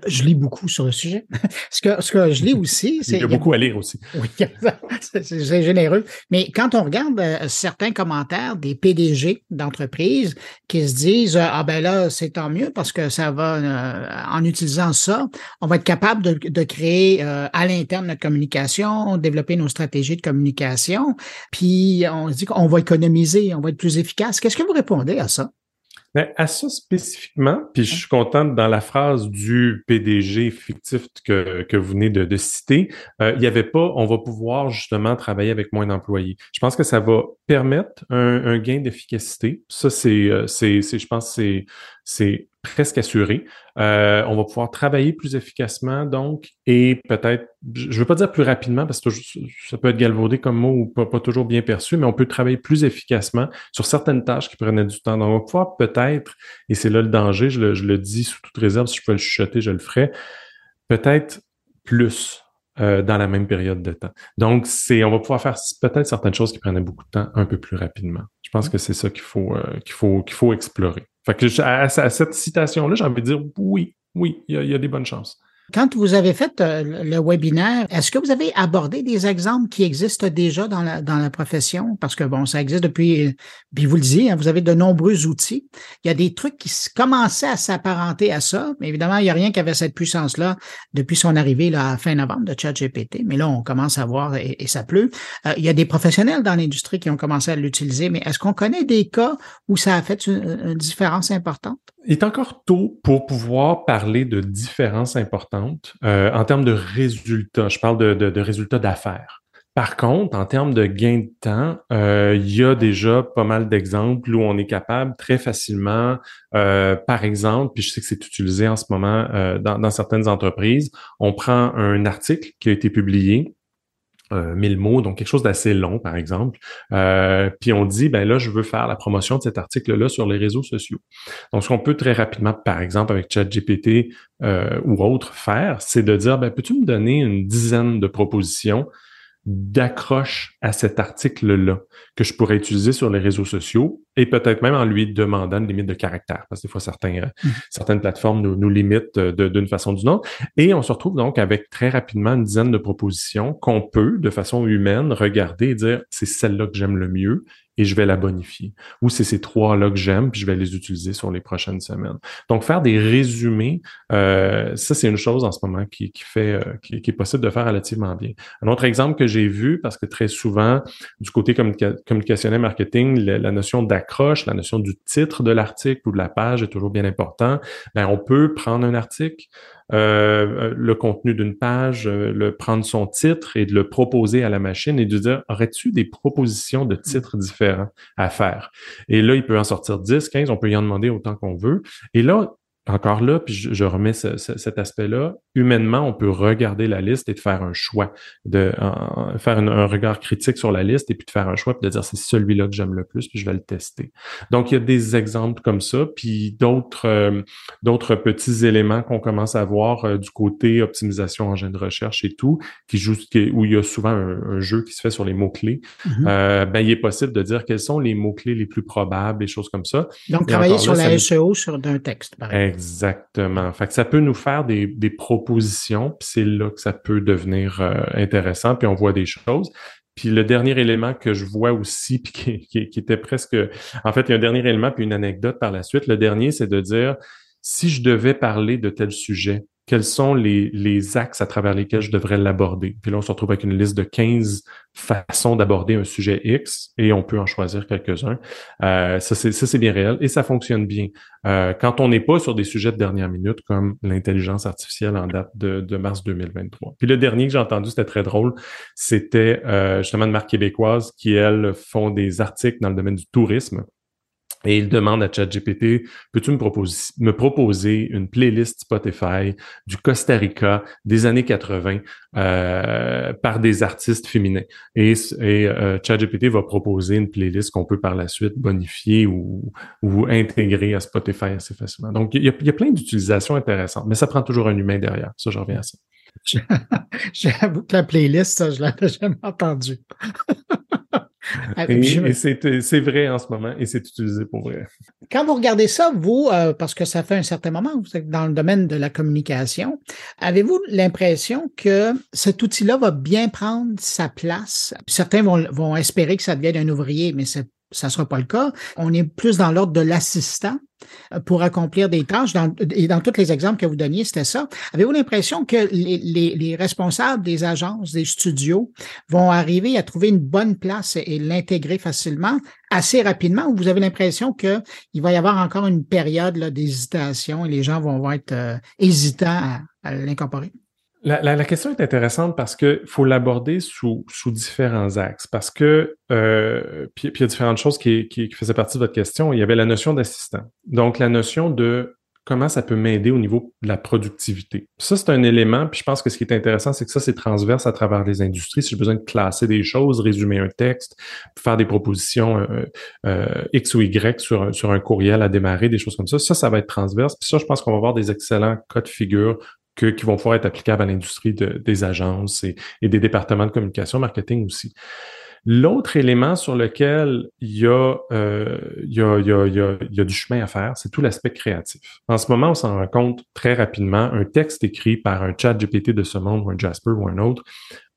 A: je lis beaucoup sur le sujet, ce que, ce que je lis aussi,
E: c'est. Il y a beaucoup à lire aussi.
A: Oui, c'est généreux. Mais quand on regarde euh, certains commentaires des PDG d'entreprises qui se disent euh, Ah ben là, c'est tant mieux parce que ça va, euh, en utilisant ça, on va être capable de, de créer à l'interne notre communication, développer nos stratégies de communication, puis on se dit qu'on va économiser, on va être plus efficace. Qu'est-ce que vous répondez à ça?
E: Mais à ça spécifiquement, puis je suis contente dans la phrase du PDG fictif que, que vous venez de, de citer, euh, il n'y avait pas on va pouvoir justement travailler avec moins d'employés. Je pense que ça va permettre un, gain d'efficacité. Ça, c'est, euh, c'est, je pense, c'est c'est presque assuré. Euh, on va pouvoir travailler plus efficacement, donc, et peut-être, je ne veux pas dire plus rapidement, parce que ça peut être galvaudé comme mot ou pas, toujours bien perçu, mais on peut travailler plus efficacement sur certaines tâches qui prenaient du temps. Donc, on va pouvoir peut-être, et c'est là le danger, je le, dis sous toute réserve, si je peux le chuchoter, je le ferai, peut-être plus. Euh, dans la même période de temps. Donc, c'est, on va pouvoir faire peut-être certaines choses qui prenaient beaucoup de temps un peu plus rapidement. Je pense mmh. que c'est ça qu'il faut, euh, qu'il faut, qu'il faut explorer. Fait que à, cette citation-là, j'ai envie de dire oui, oui, il y, a des bonnes chances.
A: Quand vous avez fait euh, le webinaire, est-ce que vous avez abordé des exemples qui existent déjà dans la, dans la profession? Parce que bon, ça existe depuis, puis vous le dites, hein, vous avez de nombreux outils. Il y a des trucs qui commençaient à s'apparenter à ça, mais évidemment, il n'y a rien qui avait cette puissance-là depuis son arrivée là, à fin novembre de ChatGPT. Mais là, on commence à voir et, ça pleut. Euh, il y a des professionnels dans l'industrie qui ont commencé à l'utiliser, mais est-ce qu'on connaît des cas où ça a fait une différence importante?
E: Il est encore tôt pour pouvoir parler de différences importantes euh, en termes de résultats. Je parle de, résultats d'affaires. Par contre, en termes de gain de temps, euh, il y a déjà pas mal d'exemples où on est capable très facilement, euh, par exemple, puis je sais que c'est utilisé en ce moment dans, dans, certaines entreprises, on prend un article qui a été publié, euh, mille 1000 mots, donc quelque chose d'assez long, par exemple. Euh, puis on dit, ben là, je veux faire la promotion de cet article-là sur les réseaux sociaux. Donc, ce qu'on peut très rapidement, par exemple, avec ChatGPT euh, ou autre, faire, c'est de dire, ben, peux-tu me donner une dizaine de propositions d'accroche à cet article-là que je pourrais utiliser sur les réseaux sociaux et peut-être même en lui demandant une limite de caractère, parce que des fois, euh, mm. certaines plateformes nous, nous limitent euh, d'une façon ou d'une autre. Et on se retrouve donc avec très rapidement une dizaine de propositions qu'on peut, de façon humaine, regarder et dire, c'est celle-là que j'aime le mieux, et je vais la bonifier. Ou c'est ces trois-là que j'aime, puis je vais les utiliser sur les prochaines semaines. Donc, faire des résumés, euh, ça, c'est une chose en ce moment qui, qui fait, euh, qui, est possible de faire relativement bien. Un autre exemple que j'ai vu, parce que très souvent, du côté communicationnel marketing, la, notion d'accroche, la notion du titre de l'article ou de la page est toujours bien important. Ben, on peut prendre un article, euh, euh, le contenu d'une page, euh, le prendre son titre et de le proposer à la machine et de dire aurais-tu des propositions de titres différents à faire Et là, il peut en sortir 10, 15, on peut y en demander autant qu'on veut. Et là, encore là, puis je, remets cet aspect-là, humainement, on peut regarder la liste et de faire un choix, de faire un regard critique sur la liste et puis de faire un choix, puis de dire c'est celui-là que j'aime le plus, puis je vais le tester. Donc, il y a des exemples comme ça, puis d'autres euh, d'autres petits éléments qu'on commence à voir euh, du côté optimisation engin de recherche et tout, qui joue, où il y a souvent un, jeu qui se fait sur les mots-clés. Mm-hmm. Euh, ben, il est possible de dire quels sont les mots-clés les plus probables, et choses comme ça.
A: Donc, travailler sur la SEO sur d'un texte,
E: par exemple. Exactement. Fait ça peut nous faire des, des propositions, puis c'est là que ça peut devenir euh, intéressant, puis on voit des choses. Puis le dernier élément que je vois aussi, puis qui, qui, qui, était presque... En fait, il y a un dernier élément, puis une anecdote par la suite. Le dernier, c'est de dire, si je devais parler de tel sujet, quels sont les, les, axes à travers lesquels je devrais l'aborder. Puis là, on se retrouve avec une liste de 15 façons d'aborder un sujet X et on peut en choisir quelques-uns. Euh, ça, c'est bien réel et ça fonctionne bien. Euh, quand on n'est pas sur des sujets de dernière minute comme l'intelligence artificielle en date de, de, mars 2023. Puis le dernier que j'ai entendu, c'était très drôle, c'était euh, justement une marque québécoise qui, elle, font des articles dans le domaine du tourisme et il demande à ChatGPT, peux-tu me proposer, me proposer une playlist Spotify du Costa Rica des années 80 euh, par des artistes féminins? Et, et euh, ChatGPT va proposer une playlist qu'on peut par la suite bonifier ou, intégrer à Spotify assez facilement. Donc, il y a, plein d'utilisations intéressantes, mais ça prend toujours un humain derrière. Ça, je reviens à ça.
A: J'avoue que la playlist, ça, je l'avais jamais entendue.
E: Ah, et, c'est vrai en ce moment et c'est utilisé pour vrai.
A: Quand vous regardez ça, vous, euh, parce que ça fait un certain moment, vous êtes dans le domaine de la communication, avez-vous l'impression que cet outil-là va bien prendre sa place? Certains vont, vont espérer que ça devienne un ouvrier, mais c'est ça ne sera pas le cas. On est plus dans l'ordre de l'assistant euh, pour accomplir des tâches. Dans, et dans tous les exemples que vous donniez, c'était ça. Avez-vous l'impression que les, responsables des agences, des studios vont arriver à trouver une bonne place et, l'intégrer facilement, assez rapidement, ou vous avez l'impression qu'il va y avoir encore une période d'hésitation et les gens vont, être euh, hésitants à l'incorporer?
E: La, question est intéressante parce qu'il faut l'aborder sous, différents axes. Parce que, euh, puis, il y a différentes choses qui, qui, faisaient partie de votre question. Il y avait la notion d'assistant. Donc, la notion de comment ça peut m'aider au niveau de la productivité. Ça, c'est un élément. Puis je pense que ce qui est intéressant, c'est que ça, c'est transverse à travers les industries. Si j'ai besoin de classer des choses, résumer un texte, faire des propositions euh, euh, X ou Y sur, sur un courriel à démarrer, des choses comme ça, ça, ça va être transverse. Puis ça, je pense qu'on va avoir des excellents cas de figure que, qui vont pouvoir être applicables à l'industrie des agences et, des départements de communication marketing aussi. L'autre élément sur lequel euh, il y, a, il, y a, il, y a, il y a, du chemin à faire, c'est tout l'aspect créatif. En ce moment, on s'en rend compte très rapidement. Un texte écrit par un chat GPT de ce monde ou un Jasper ou un autre,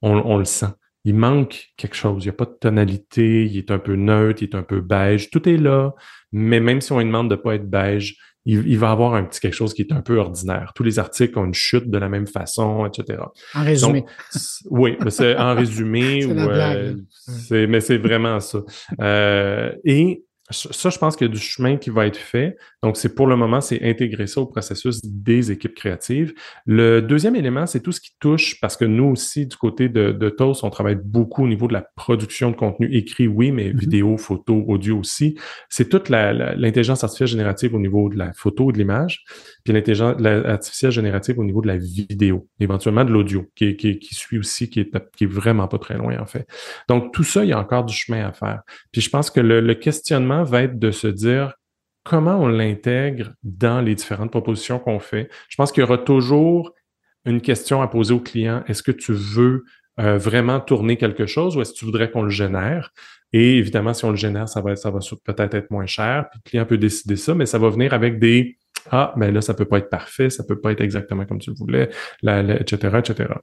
E: on, on le sent. Il manque quelque chose. Il n'y a pas de tonalité. Il est un peu neutre. Il est un peu beige. Tout est là. Mais même si on lui demande de ne pas être beige, il, va avoir un petit quelque chose qui est un peu ordinaire. Tous les articles ont une chute de la même façon,
A: etc. En résumé.
E: oui, c'est en résumé. Euh, c'est mais c'est vraiment ça. Euh, et ça, je pense qu'il y a du chemin qui va être fait. Donc, c'est pour le moment, c'est intégrer ça au processus des équipes créatives. Le deuxième élément, c'est tout ce qui touche, parce que nous aussi, du côté de, de TOS, on travaille beaucoup au niveau de la production de contenu écrit, oui, mais mhm. vidéo, photo, audio aussi. C'est toute l'intelligence artificielle générative au niveau de la photo, de l'image, puis l'intelligence artificielle générative au niveau de la vidéo, éventuellement de l'audio, qui, qui, suit aussi, qui est, qui est vraiment pas très loin, en fait. Donc, tout ça, il y a encore du chemin à faire. Puis je pense que le questionnement va être de se dire comment on l'intègre dans les différentes propositions qu'on fait. Je pense qu'il y aura toujours une question à poser au client. Est-ce que tu veux euh, vraiment tourner quelque chose ou est-ce que tu voudrais qu'on le génère? Et évidemment, si on le génère, ça va, ça va peut-être être moins cher. Puis le client peut décider ça, mais ça va venir avec des ah, mais ben là, ça peut pas être parfait, ça peut pas être exactement comme tu le voulais, etc., etc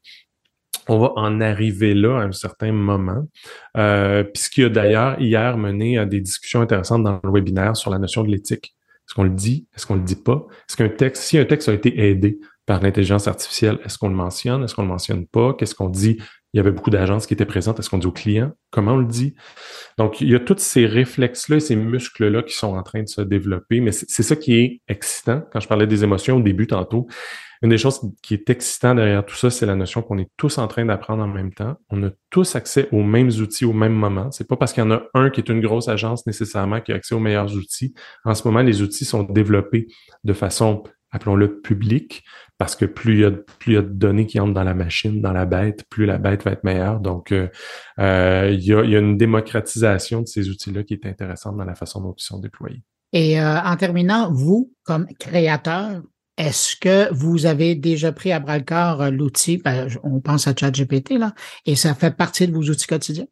E: on va en arriver là à un certain moment. Euh, puis ce qui a d'ailleurs hier mené à euh, des discussions intéressantes dans le webinaire sur la notion de l'éthique. Est-ce qu'on le dit? Est-ce qu'on le dit pas? Est-ce qu'un texte, si un texte a été aidé par l'intelligence artificielle, est-ce qu'on le mentionne? Est-ce qu'on le mentionne pas? Qu'est-ce qu'on dit? il y avait beaucoup d'agences qui étaient présentes. Est-ce qu'on dit aux clients? Comment on le dit? Donc, il y a tous ces réflexes-là et ces muscles-là qui sont en train de se développer. Mais c'est ça qui est excitant. Quand je parlais des émotions au début tantôt, une des choses qui est excitant derrière tout ça, c'est la notion qu'on est tous en train d'apprendre en même temps. On a tous accès aux mêmes outils au même moment. C'est pas parce qu'il y en a un qui est une grosse agence nécessairement qui a accès aux meilleurs outils. En ce moment, les outils sont développés de façon appelons-le public, parce que plus il y a, plus de données qui entrent dans la machine, dans la bête, plus la bête va être meilleure. Donc, euh, euh, il, y a, une démocratisation de ces outils-là qui est intéressante dans la façon dont ils sont déployés.
A: Et euh, en terminant, vous, comme créateur, est-ce que vous avez déjà pris à bras le corps l'outil, ben, on pense à ChatGPT, là, et ça fait partie de vos outils quotidiens?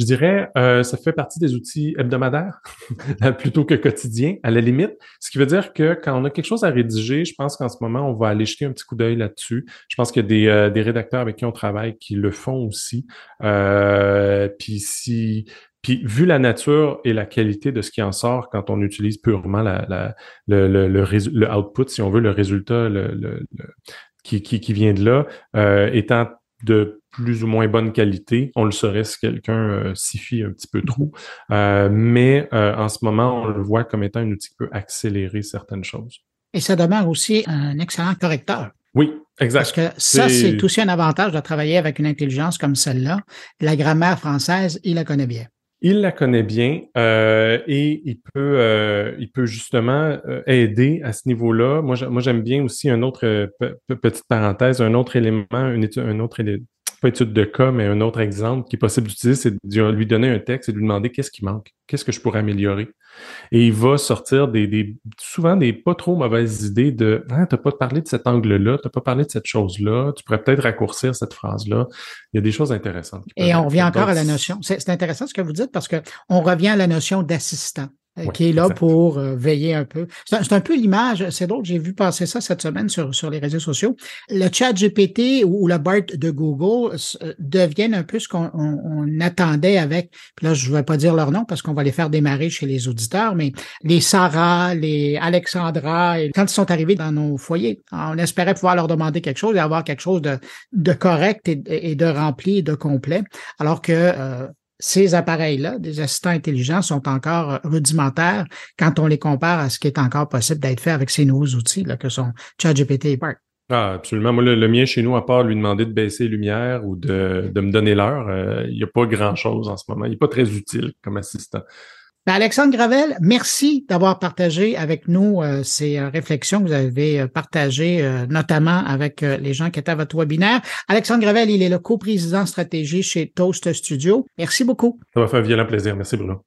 E: Je dirais, euh, ça fait partie des outils hebdomadaires plutôt que quotidiens, à la limite. Ce qui veut dire que quand on a quelque chose à rédiger, je pense qu'en ce moment, on va aller jeter un petit coup d'œil là-dessus. Je pense qu'il y a des, euh, des, rédacteurs avec qui on travaille qui le font aussi. Euh, puis si, puis vu la nature et la qualité de ce qui en sort quand on utilise purement la, le, le, le, output, si on veut, le résultat le, qui, qui, qui, vient de là, euh, étant de plus ou moins bonne qualité. On le saurait si quelqu'un euh, s'y fie un petit peu trop. Euh, mais euh, en ce moment, on le voit comme étant un outil qui peut accélérer certaines choses.
A: Et ça demeure aussi un excellent correcteur.
E: Oui, exact. Parce
A: que ça, c'est aussi un avantage de travailler avec une intelligence comme celle-là. La grammaire française, il la connaît bien.
E: Il la connaît bien et il peut, il peut justement aider à ce niveau-là. Moi, j'aime bien aussi un autre petite parenthèse, un autre élément, un autre pas étude de cas, mais un autre exemple qui est possible d'utiliser, c'est de lui donner un texte et lui demander qu'est-ce qui manque, qu'est-ce que je pourrais améliorer. Et il va sortir des, des souvent des pas trop mauvaises idées de Ah, t'as pas parlé de cet angle-là, t'as pas parlé de cette chose-là, tu pourrais peut-être raccourcir cette phrase-là. Il y a des choses intéressantes.
A: Et on revient encore à la notion. C'est intéressant ce que vous dites parce qu'on revient à la notion d'assistant qui est là pour euh, veiller un peu. C'est un, peu l'image, c'est d'autres. j'ai vu passer ça cette semaine sur, sur les réseaux sociaux. Le chat GPT ou, la BART de Google euh, deviennent un peu ce qu'on attendait avec, puis là je ne vais pas dire leur nom parce qu'on va les faire démarrer chez les auditeurs, mais les Sarah, les Alexandra, quand ils sont arrivés dans nos foyers, on espérait pouvoir leur demander quelque chose et avoir quelque chose de, correct et, de rempli et de complet, alors que... Euh, ces appareils-là, des assistants intelligents, sont encore rudimentaires quand on les compare à ce qui est encore possible d'être fait avec ces nouveaux outils là, que sont ChatGPT et Park.
E: Ah, absolument. Moi, le, mien chez nous, à part lui demander de baisser les lumières ou de, de me donner l'heure, euh, il n'y a pas grand-chose en ce moment. Il n'est pas très utile comme assistant.
A: Ben, Alexandre Gravel, merci d'avoir partagé avec nous euh, ces euh, réflexions que vous avez euh, partagées, notamment avec les gens qui étaient à votre webinaire. Alexandre Gravel, il est le co-président stratégie chez Toast Studio. Merci beaucoup.
E: Ça m'a fait un violent plaisir. Merci, Bruno.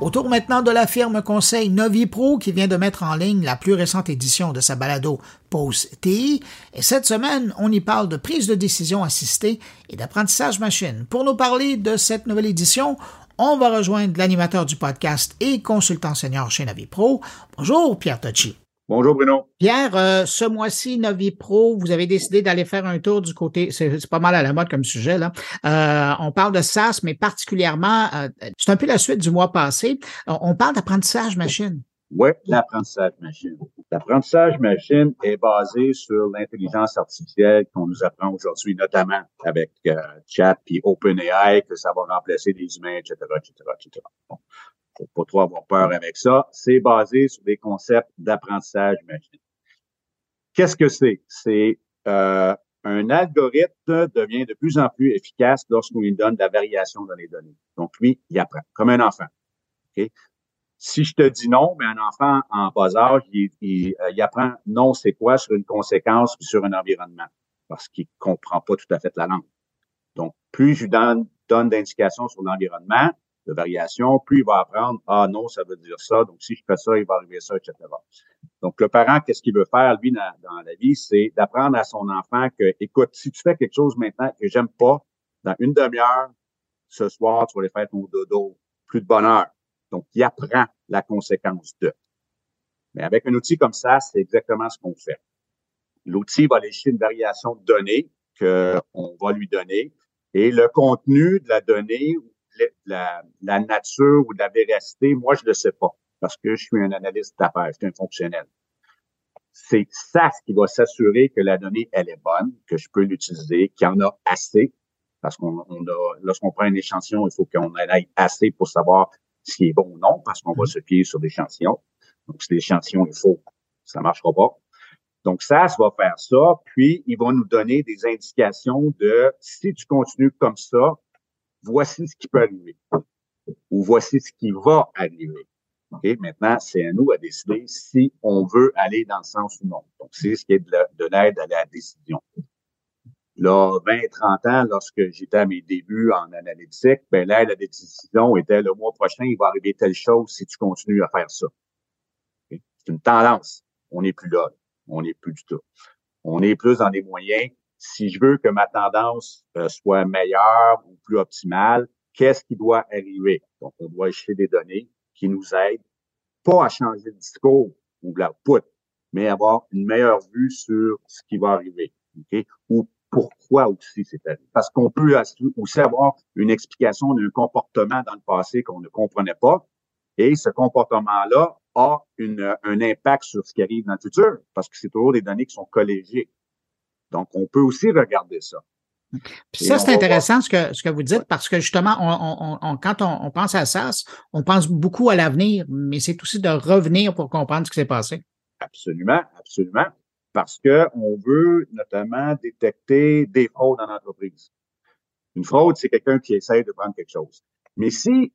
A: Autour maintenant de la firme conseil Novi Pro qui vient de mettre en ligne la plus récente édition de sa balado Pause TI. Et cette semaine, on y parle de prise de décision assistée et d'apprentissage machine. Pour nous parler de cette nouvelle édition, on va rejoindre l'animateur du podcast et consultant senior chez Navi Pro. Bonjour Pierre Tocci.
F: Bonjour Bruno.
A: Pierre, euh, ce mois-ci, NoviPro, vous avez décidé d'aller faire un tour du côté, c'est pas mal à la mode comme sujet là. Euh, on parle de SAS, mais particulièrement, euh, c'est un peu la suite du mois passé. On, parle d'apprentissage machine.
F: Oui, l'apprentissage machine. L'apprentissage machine est basé sur l'intelligence artificielle qu'on nous apprend aujourd'hui, notamment avec Chat et OpenAI, que ça va remplacer des humains, etc., etc., etc faut pas trop avoir peur avec ça. C'est basé sur des concepts d'apprentissage imaginé. Qu'est-ce que c'est? C'est euh, un algorithme devient de plus en plus efficace lorsqu'on lui donne de la variation dans les données. Donc, lui, il apprend, comme un enfant. Si je te dis non, mais un enfant en bas âge, euh, il, apprend non, c'est quoi sur une conséquence ou sur un environnement, parce qu'il comprend pas tout à fait la langue. Donc, plus je donne, donne d'indications sur l'environnement, de variation, plus il va apprendre, ah non, ça veut dire ça, donc si je fais ça, il va arriver ça, etc. Donc, le parent, qu'est-ce qu'il veut faire, lui, dans, la vie, c'est d'apprendre à son enfant que, écoute, si tu fais quelque chose maintenant que j'aime pas, dans une demi-heure, ce soir, tu vas aller faire ton dodo, plus de bonheur. Donc, il apprend la conséquence de. Mais avec un outil comme ça, c'est exactement ce qu'on fait. L'outil va aller une variation de données qu'on va lui donner et le contenu de la donnée la, nature ou de la véracité, moi, je le sais pas parce que je suis un analyste d'affaires, je suis un fonctionnel. C'est SAS qui va s'assurer que la donnée, elle est bonne, que je peux l'utiliser, qu'il y en a assez, parce qu'on a, lorsqu'on prend une échantillon, il faut qu'on en aille assez pour savoir qui est bon ou non, parce qu'on va mm-hmm. se fier sur l'échantillon. Donc, si l'échantillon il faut, ça marchera pas. Donc, ça, SAS va faire ça, puis il va nous donner des indications de si tu continues comme ça, voici ce qui peut arriver ou voici ce qui va arriver. Okay? Maintenant, c'est à nous à décider si on veut aller dans le sens ou non. Donc, c'est ce qui est de l'aide à la décision. Là, 20, 30 ans, lorsque j'étais à mes débuts en analytique, ben, l'aide à la décision était le mois prochain, il va arriver telle chose si tu continues à faire ça. C'est une tendance. On n'est plus là. On n'est plus du tout. On est plus dans les moyens si je veux que ma tendance euh, soit meilleure ou plus optimale, qu'est-ce qui doit arriver? Donc, on doit chercher des données qui nous aident, pas à changer de discours ou l'output, mais avoir une meilleure vue sur ce qui va arriver. Ou pourquoi aussi c'est arrivé. Parce qu'on peut aussi avoir une explication d'un comportement dans le passé qu'on ne comprenait pas. Et ce comportement-là a un impact sur ce qui arrive dans le futur, parce que c'est toujours des données qui sont collégiques. Donc, on peut aussi regarder ça.
A: ça, c'est intéressant ce que, ce que vous dites parce que justement, quand on, pense à SAS, on pense beaucoup à l'avenir, mais c'est aussi de revenir pour comprendre ce qui s'est passé.
F: Absolument, absolument, parce qu'on veut notamment détecter des fraudes en entreprise. Une fraude, c'est quelqu'un qui essaie de prendre quelque chose. Mais si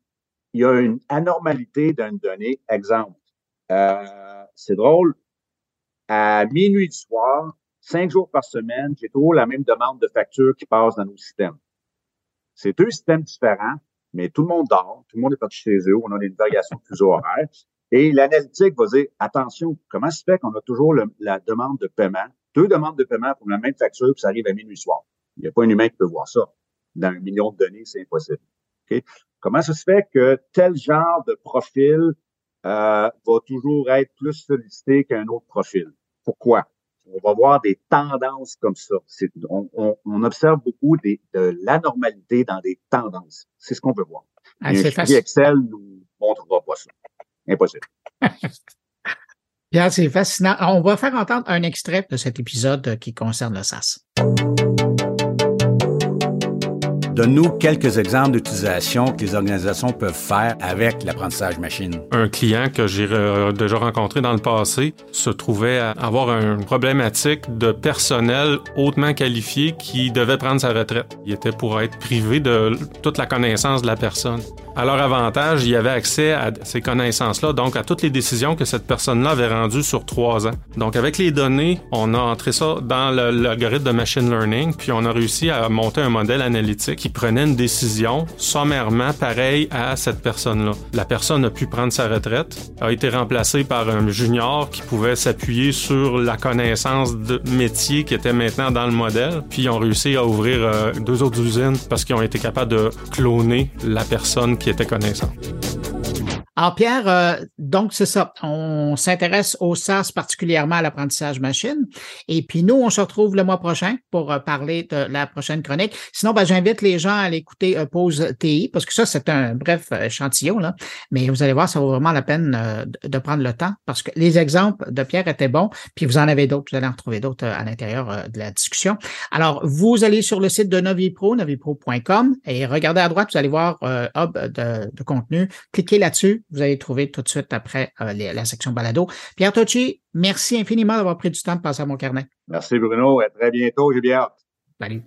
F: il y a une anormalité d'une donnée, exemple, euh, c'est drôle, à minuit du soir, cinq jours par semaine, j'ai toujours la même demande de facture qui passe dans nos systèmes. C'est deux systèmes différents, mais tout le monde dort, tout le monde est parti chez eux, on a une variation de fuseau horaire. Et l'analytique va dire, attention, comment se fait qu'on a toujours la demande de paiement, deux demandes de paiement pour la même facture, puis ça arrive à minuit soir. Il n'y a pas un humain qui peut voir ça. Dans un million de données, c'est impossible. Okay? Comment ça se fait que tel genre de profil euh, va toujours être plus sollicité qu'un autre profil? Pourquoi? on va voir des tendances comme ça. On, observe beaucoup de l'anormalité dans des tendances. C'est ce qu'on veut voir. Ah, un Excel nous montrera pas ça. Impossible.
A: Bien, c'est fascinant. On va faire entendre un extrait de cet épisode qui concerne le SAS.
G: Donne-nous quelques exemples d'utilisation que les organisations peuvent faire avec l'apprentissage machine.
H: Un client que j'ai déjà rencontré dans le passé se trouvait à avoir une problématique de personnel hautement qualifié qui devait prendre sa retraite. Il était pour être privé de toute la connaissance de la personne à leur avantage, y avait accès à ces connaissances-là, donc à toutes les décisions que cette personne-là avait rendues sur trois ans. Donc avec les données, on a entré ça dans l'algorithme de machine learning, puis on a réussi à monter un modèle analytique qui prenait une décision sommairement pareille à cette personne-là. La personne a pu prendre sa retraite, a été remplacée par un junior qui pouvait s'appuyer sur la connaissance de métier qui était maintenant dans le modèle, puis ils ont réussi à ouvrir euh, deux autres usines parce qu'ils ont été capables de cloner la personne qui était connaissant.
A: Alors, Pierre, euh, donc c'est ça. On s'intéresse au SAS, particulièrement à l'apprentissage machine. Et puis nous, on se retrouve le mois prochain pour euh, parler de la prochaine chronique. Sinon, ben, j'invite les gens à aller écouter euh, Pause TI, parce que ça, c'est un bref échantillon, là. Mais vous allez voir, ça vaut vraiment la peine de prendre le temps parce que les exemples de Pierre étaient bons, puis vous en avez d'autres, vous allez en retrouver d'autres à l'intérieur de la discussion. Alors, vous allez sur le site de Novipro, novipro.com, et regardez à droite, vous allez voir Hub de contenu. Cliquez là-dessus vous allez trouver tout de suite après euh, la section balado. Pierre Tocci, merci infiniment d'avoir pris du temps de passer à mon carnet.
F: Merci Bruno, à très bientôt, j'ai bien Salut.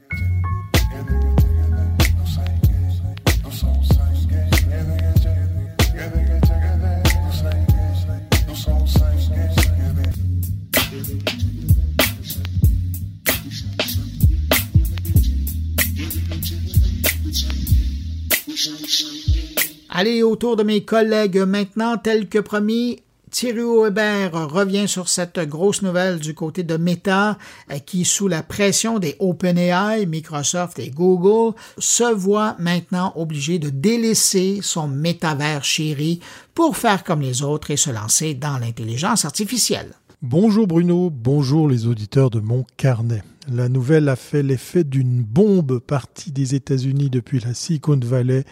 A: Allez autour de mes collègues maintenant, tel que promis. Thierry Hébert revient sur cette grosse nouvelle du côté de Meta, euh, qui, sous la pression des OpenAI, Microsoft et Google, se voit maintenant obligé de délaisser son métavers chéri pour faire comme les autres et se lancer dans l'intelligence artificielle.
I: Bonjour Bruno, bonjour les auditeurs de mon carnet. La nouvelle a fait l'effet d'une bombe partie des États-Unis depuis la Silicon Valley.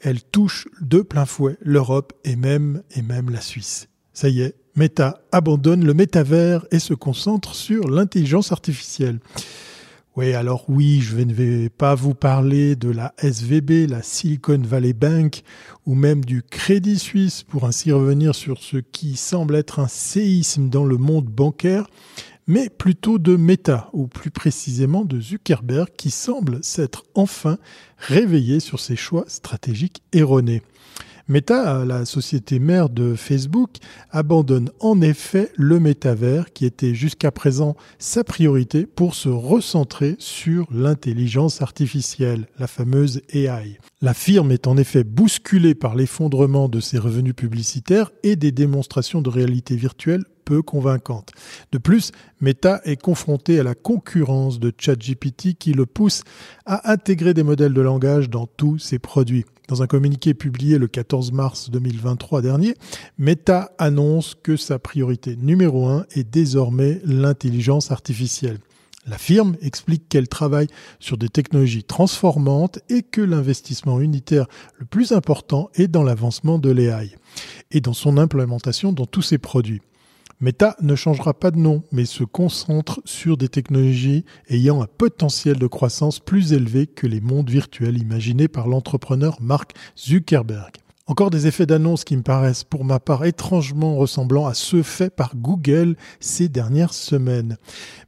I: Elle touche de plein fouet l'Europe et même, et même la Suisse. Ça y est, Meta abandonne le métavers et se concentre sur l'intelligence artificielle. Oui, alors oui, je ne vais pas vous parler de la SVB, la Silicon Valley Bank, ou même du Crédit Suisse pour ainsi revenir sur ce qui semble être un séisme dans le monde bancaire, mais plutôt de Meta, ou plus précisément de Zuckerberg, qui semble s'être enfin réveillé sur ses choix stratégiques erronés. Meta, la société mère de Facebook, abandonne en effet le métavers qui était jusqu'à présent sa priorité pour se recentrer sur l'intelligence artificielle, la fameuse AI. La firme est en effet bousculée par l'effondrement de ses revenus publicitaires et des démonstrations de réalité virtuelle convaincante. De plus, Meta est confronté à la concurrence de ChatGPT qui le pousse à intégrer des modèles de langage dans tous ses produits. Dans un communiqué publié le 14 mars 2023 dernier, Meta annonce que sa priorité numéro un est désormais l'intelligence artificielle. La firme explique qu'elle travaille sur des technologies transformantes et que l'investissement unitaire le plus important est dans l'avancement de l'AI et dans son implémentation dans tous ses produits. Meta ne changera pas de nom, mais se concentre sur des technologies ayant un potentiel de croissance plus élevé que les mondes virtuels imaginés par l'entrepreneur Mark Zuckerberg. Encore des effets d'annonce qui me paraissent pour ma part étrangement ressemblants à ceux faits par Google ces dernières semaines.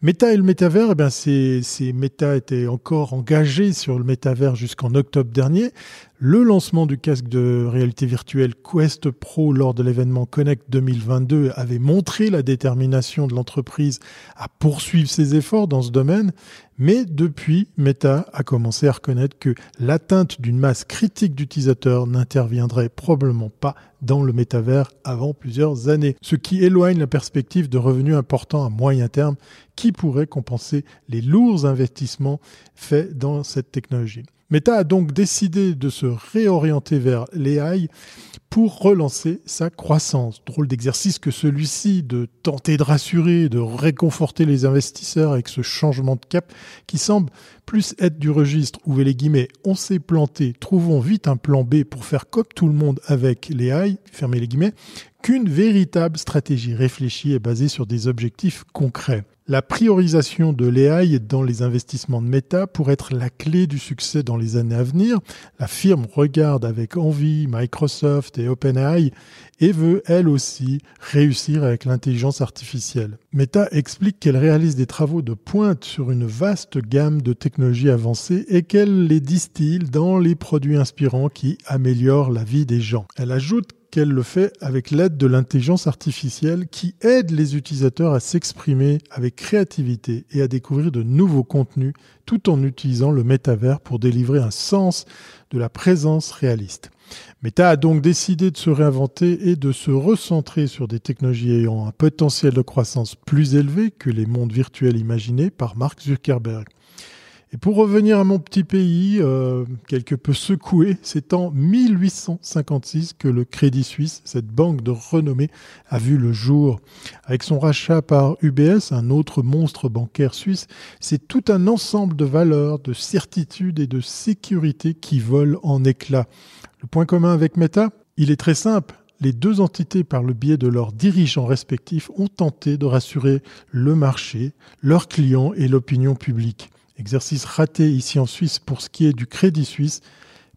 I: Meta et le métavers, eh bien c'est, Meta était encore engagé sur le métavers jusqu'en octobre dernier. Le lancement du casque de réalité virtuelle Quest Pro lors de l'événement Connect 2022 avait montré la détermination de l'entreprise à poursuivre ses efforts dans ce domaine. Mais depuis, Meta a commencé à reconnaître que l'atteinte d'une masse critique d'utilisateurs n'interviendrait probablement pas dans le métavers avant plusieurs années, ce qui éloigne la perspective de revenus importants à moyen terme qui pourraient compenser les lourds investissements faits dans cette technologie. Meta a donc décidé de se réorienter vers l'EI pour relancer sa croissance. Drôle d'exercice que celui-ci de tenter de rassurer, de réconforter les investisseurs avec ce changement de cap qui semble plus être du registre, ouvrez les guillemets, on s'est planté, trouvons vite un plan B pour faire comme tout le monde avec l'EI, fermez les guillemets, qu'une véritable stratégie réfléchie et basée sur des objectifs concrets. La priorisation de l'AI dans les investissements de Meta pour être la clé du succès dans les années à venir. La firme regarde avec envie Microsoft et OpenAI et veut elle aussi réussir avec l'intelligence artificielle. Meta explique qu'elle réalise des travaux de pointe sur une vaste gamme de technologies avancées et qu'elle les distille dans les produits inspirants qui améliorent la vie des gens. Elle ajoute qu'elle le fait avec l'aide de l'intelligence artificielle qui aide les utilisateurs à s'exprimer avec créativité et à découvrir de nouveaux contenus tout en utilisant le métavers pour délivrer un sens de la présence réaliste. Meta a donc décidé de se réinventer et de se recentrer sur des technologies ayant un potentiel de croissance plus élevé que les mondes virtuels imaginés par Mark Zuckerberg. Et pour revenir à mon petit pays, euh, quelque peu secoué, c'est en 1856 que le Crédit Suisse, cette banque de renommée, a vu le jour. Avec son rachat par UBS, un autre monstre bancaire suisse, c'est tout un ensemble de valeurs, de certitudes et de sécurité qui volent en éclats. Le point commun avec Meta, il est très simple les deux entités, par le biais de leurs dirigeants respectifs, ont tenté de rassurer le marché, leurs clients et l'opinion publique. Exercice raté ici en Suisse pour ce qui est du crédit suisse.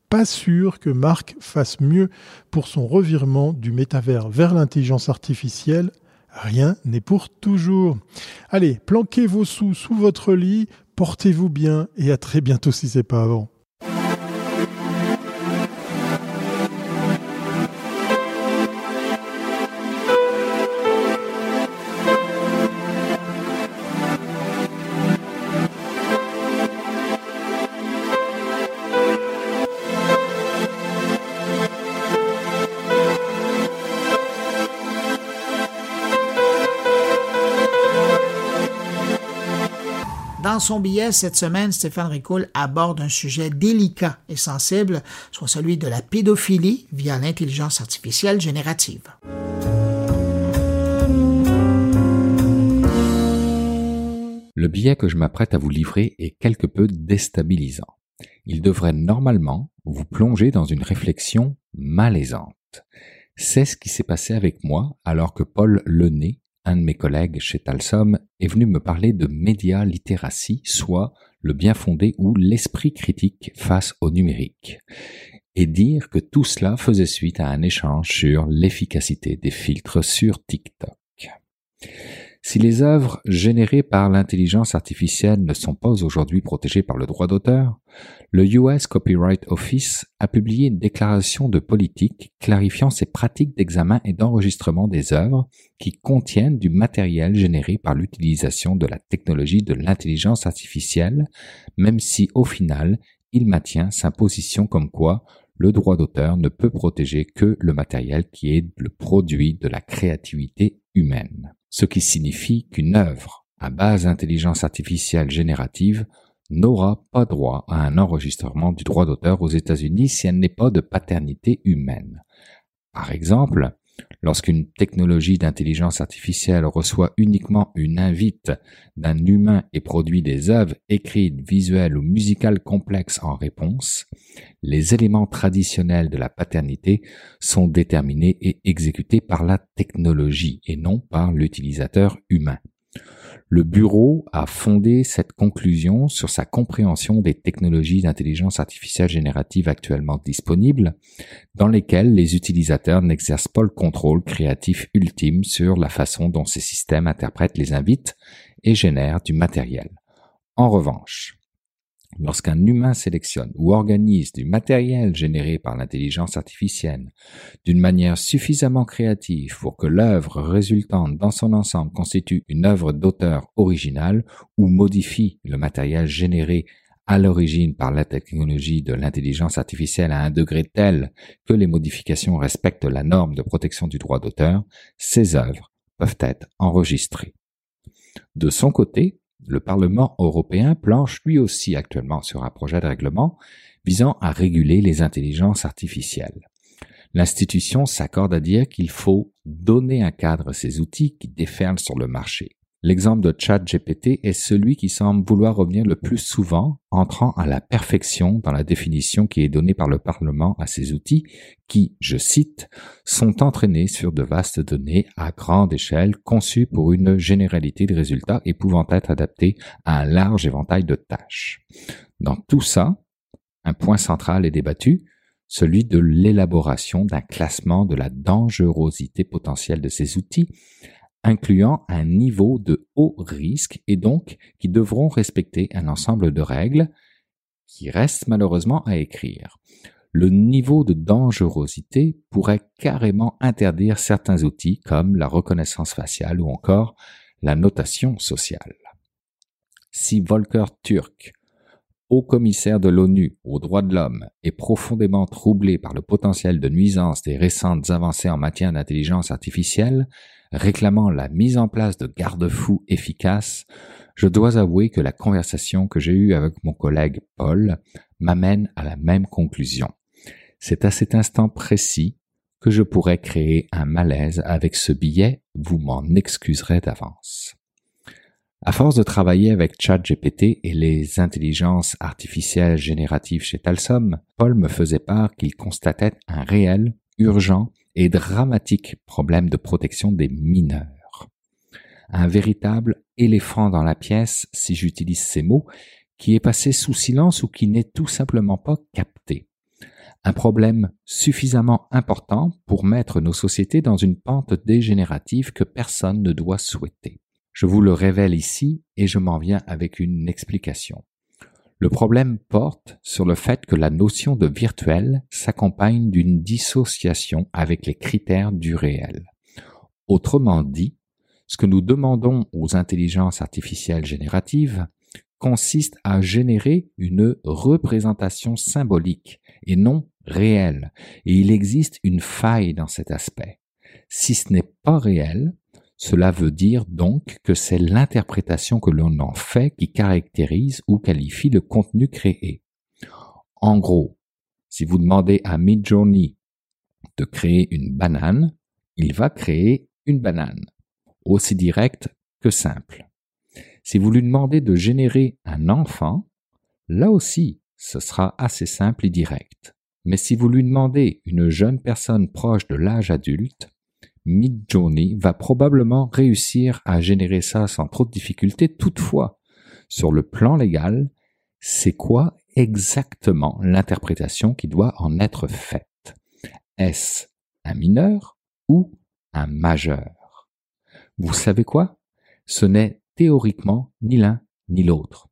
I: Pas sûr que Marc fasse mieux pour son revirement du métavers vers l'intelligence artificielle. Rien n'est pour toujours. Allez, planquez vos sous sous votre lit, portez-vous bien et à très bientôt si c'est pas avant.
A: Dans son billet cette semaine, Stéphane Ricoule aborde un sujet délicat et sensible, soit celui de la pédophilie via l'intelligence artificielle générative.
J: Le billet que je m'apprête à vous livrer est quelque peu déstabilisant. Il devrait normalement vous plonger dans une réflexion malaisante. C'est ce qui s'est passé avec moi alors que Paul Lenné un de mes collègues chez Talsom, est venu me parler de média littératie, soit le bien fondé ou l'esprit critique face au numérique, et dire que tout cela faisait suite à un échange sur l'efficacité des filtres sur TikTok. Si les œuvres générées par l'intelligence artificielle ne sont pas aujourd'hui protégées par le droit d'auteur, le US Copyright Office a publié une déclaration de politique clarifiant ses pratiques d'examen et d'enregistrement des œuvres qui contiennent du matériel généré par l'utilisation de la technologie de l'intelligence artificielle, même si au final il maintient sa position comme quoi le droit d'auteur ne peut protéger que le matériel qui est le produit de la créativité humaine. Ce qui signifie qu'une œuvre à base d'intelligence artificielle générative n'aura pas droit à un enregistrement du droit d'auteur aux États-Unis si elle n'est pas de paternité humaine. Par exemple, Lorsqu'une technologie d'intelligence artificielle reçoit uniquement une invite d'un humain et produit des œuvres écrites, visuelles ou musicales complexes en réponse, les éléments traditionnels de la paternité sont déterminés et exécutés par la technologie et non par l'utilisateur humain. Le bureau a fondé cette conclusion sur sa compréhension des technologies d'intelligence artificielle générative actuellement disponibles, dans lesquelles les utilisateurs n'exercent pas le contrôle créatif ultime sur la façon dont ces systèmes interprètent les invites et génèrent du matériel. En revanche, Lorsqu'un humain sélectionne ou organise du matériel généré par l'intelligence artificielle d'une manière suffisamment créative pour que l'œuvre résultante dans son ensemble constitue une œuvre d'auteur originale ou modifie le matériel généré à l'origine par la technologie de l'intelligence artificielle à un degré tel que les modifications respectent la norme de protection du droit d'auteur, ces œuvres peuvent être enregistrées. De son côté, le Parlement européen planche lui aussi actuellement sur un projet de règlement visant à réguler les intelligences artificielles. L'institution s'accorde à dire qu'il faut donner un cadre à ces outils qui déferlent sur le marché. L'exemple de ChatGPT est celui qui semble vouloir revenir le plus souvent, entrant à la perfection dans la définition qui est donnée par le Parlement à ces outils qui, je cite, sont entraînés sur de vastes données à grande échelle conçues pour une généralité de résultats et pouvant être adaptées à un large éventail de tâches. Dans tout ça, un point central est débattu, celui de l'élaboration d'un classement de la dangerosité potentielle de ces outils, incluant un niveau de au risque et donc qui devront respecter un ensemble de règles qui restent malheureusement à écrire. Le niveau de dangerosité pourrait carrément interdire certains outils comme la reconnaissance faciale ou encore la notation sociale. Si Volker Turk, haut commissaire de l'ONU aux droits de l'homme, est profondément troublé par le potentiel de nuisance des récentes avancées en matière d'intelligence artificielle, réclamant la mise en place de garde-fous efficaces, je dois avouer que la conversation que j'ai eue avec mon collègue Paul m'amène à la même conclusion. C'est à cet instant précis que je pourrais créer un malaise avec ce billet, vous m'en excuserez d'avance. À force de travailler avec ChatGPT et les intelligences artificielles génératives chez Talsom, Paul me faisait part qu'il constatait un réel, urgent et dramatique problème de protection des mineurs. Un véritable éléphant dans la pièce, si j'utilise ces mots, qui est passé sous silence ou qui n'est tout simplement pas capté. Un problème suffisamment important pour mettre nos sociétés dans une pente dégénérative que personne ne doit souhaiter. Je vous le révèle ici et je m'en viens avec une explication. Le problème porte sur le fait que la notion de virtuel s'accompagne d'une dissociation avec les critères du réel. Autrement dit, ce que nous demandons aux intelligences artificielles génératives consiste à générer une représentation symbolique et non réelle, et il existe une faille dans cet aspect. Si ce n'est pas réel, cela veut dire donc que c'est l'interprétation que l'on en fait qui caractérise ou qualifie le contenu créé. En gros, si vous demandez à Midjourney de créer une banane, il va créer une banane, aussi directe que simple. Si vous lui demandez de générer un enfant, là aussi, ce sera assez simple et direct. Mais si vous lui demandez une jeune personne proche de l'âge adulte, Midjourney va probablement réussir à générer ça sans trop de difficultés. Toutefois, sur le plan légal, c'est quoi exactement l'interprétation qui doit en être faite Est-ce un mineur ou un majeur Vous savez quoi Ce n'est théoriquement ni l'un ni l'autre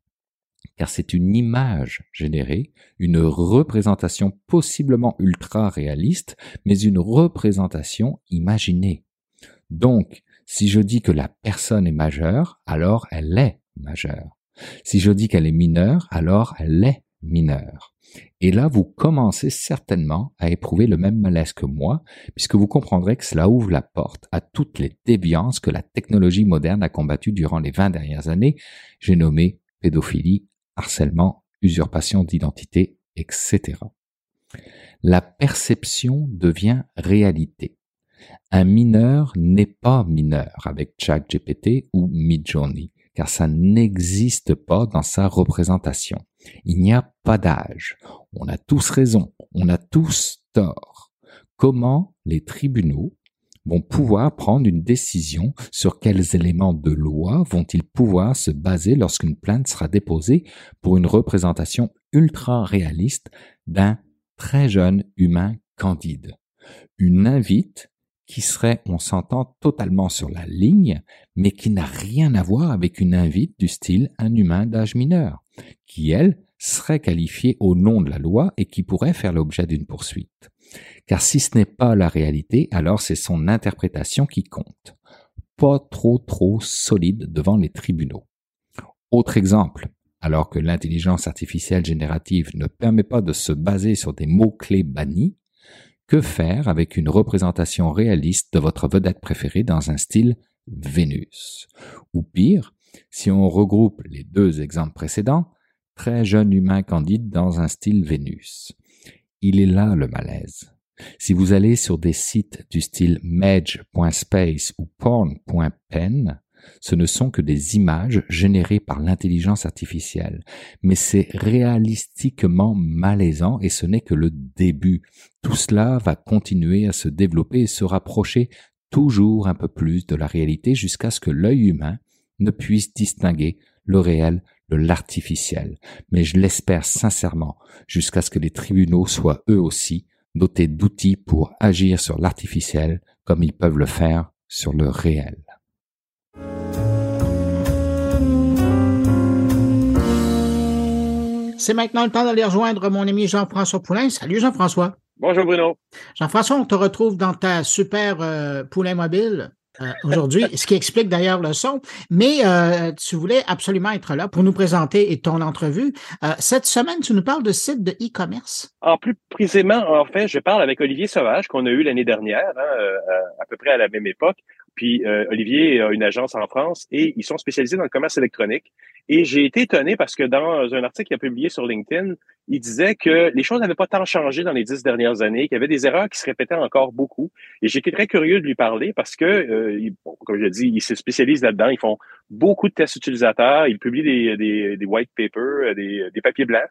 J: car c'est une image générée, une représentation possiblement ultra réaliste, mais une représentation imaginée. Donc, si je dis que la personne est majeure, alors elle est majeure. Si je dis qu'elle est mineure, alors elle est mineure. Et là, vous commencez certainement à éprouver le même malaise que moi, puisque vous comprendrez que cela ouvre la porte à toutes les déviances que la technologie moderne a combattues durant les 20 dernières années. J'ai nommé pédophilie, harcèlement, usurpation d'identité, etc. La perception devient réalité. Un mineur n'est pas mineur avec GPT ou Midjourney, car ça n'existe pas dans sa représentation. Il n'y a pas d'âge. On a tous raison, on a tous tort. Comment les tribunaux vont pouvoir prendre une décision sur quels éléments de loi vont-ils pouvoir se baser lorsqu'une plainte sera déposée pour une représentation ultra réaliste d'un très jeune humain candide. Une invite qui serait, on s'entend, totalement sur la ligne, mais qui n'a rien à voir avec une invite du style un humain d'âge mineur, qui, elle, serait qualifié au nom de la loi et qui pourrait faire l'objet d'une poursuite. Car si ce n'est pas la réalité, alors c'est son interprétation qui compte. Pas trop trop solide devant les tribunaux. Autre exemple, alors que l'intelligence artificielle générative ne permet pas de se baser sur des mots-clés bannis, que faire avec une représentation réaliste de votre vedette préférée dans un style Vénus Ou pire, si on regroupe les deux exemples précédents, très jeune humain candide dans un style Vénus. Il est là le malaise. Si vous allez sur des sites du style medge.space ou porn.pen, ce ne sont que des images générées par l'intelligence artificielle. Mais c'est réalistiquement malaisant et ce n'est que le début. Tout cela va continuer à se développer et se rapprocher toujours un peu plus de la réalité jusqu'à ce que l'œil humain ne puissent distinguer le réel de l'artificiel. Mais je l'espère sincèrement jusqu'à ce que les tribunaux soient eux aussi dotés d'outils pour agir sur l'artificiel comme ils peuvent le faire sur le réel.
A: C'est maintenant le temps d'aller rejoindre mon ami Jean-François Poulain. Salut Jean-François.
K: Bonjour Bruno.
A: Jean-François, on te retrouve dans ta super euh, Poulain mobile. Euh, aujourd'hui, ce qui explique d'ailleurs le son. Mais euh, tu voulais absolument être là pour nous présenter et ton entrevue. Euh, cette semaine, tu nous parles de sites de e-commerce.
K: En plus précisément, en fait, je parle avec Olivier Sauvage qu'on a eu l'année dernière, hein, à peu près à la même époque. Puis Olivier a une agence en France et ils sont spécialisés dans le commerce électronique. Et j'ai été étonné parce que dans un article qu'il a publié sur LinkedIn, il disait que les choses n'avaient pas tant changé dans les dix dernières années, qu'il y avait des erreurs qui se répétaient encore beaucoup. Et j'étais très curieux de lui parler parce que, euh, comme je dit, il se spécialise là-dedans. Ils font beaucoup de tests utilisateurs. il publie des, des, white papers, euh, des, des papiers blancs,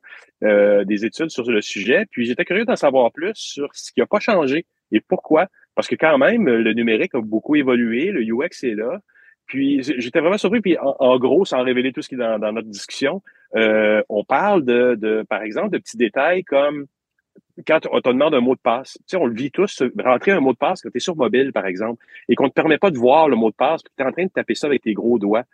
K: euh, des études sur le sujet. Puis j'étais curieux d'en savoir plus sur ce qui n'a pas changé et pourquoi. Parce que quand même, le numérique a beaucoup évolué, le UX est là, puis j'étais vraiment surpris. Puis en, gros, sans révéler tout ce qui est dans, notre discussion, euh, on parle de, par exemple, de petits détails comme quand on te demande un mot de passe. Tu sais, on le vit tous, rentrer un mot de passe quand tu es sur mobile, par exemple, et qu'on ne te permet pas de voir le mot de passe, puis tu es en train de taper ça avec tes gros doigts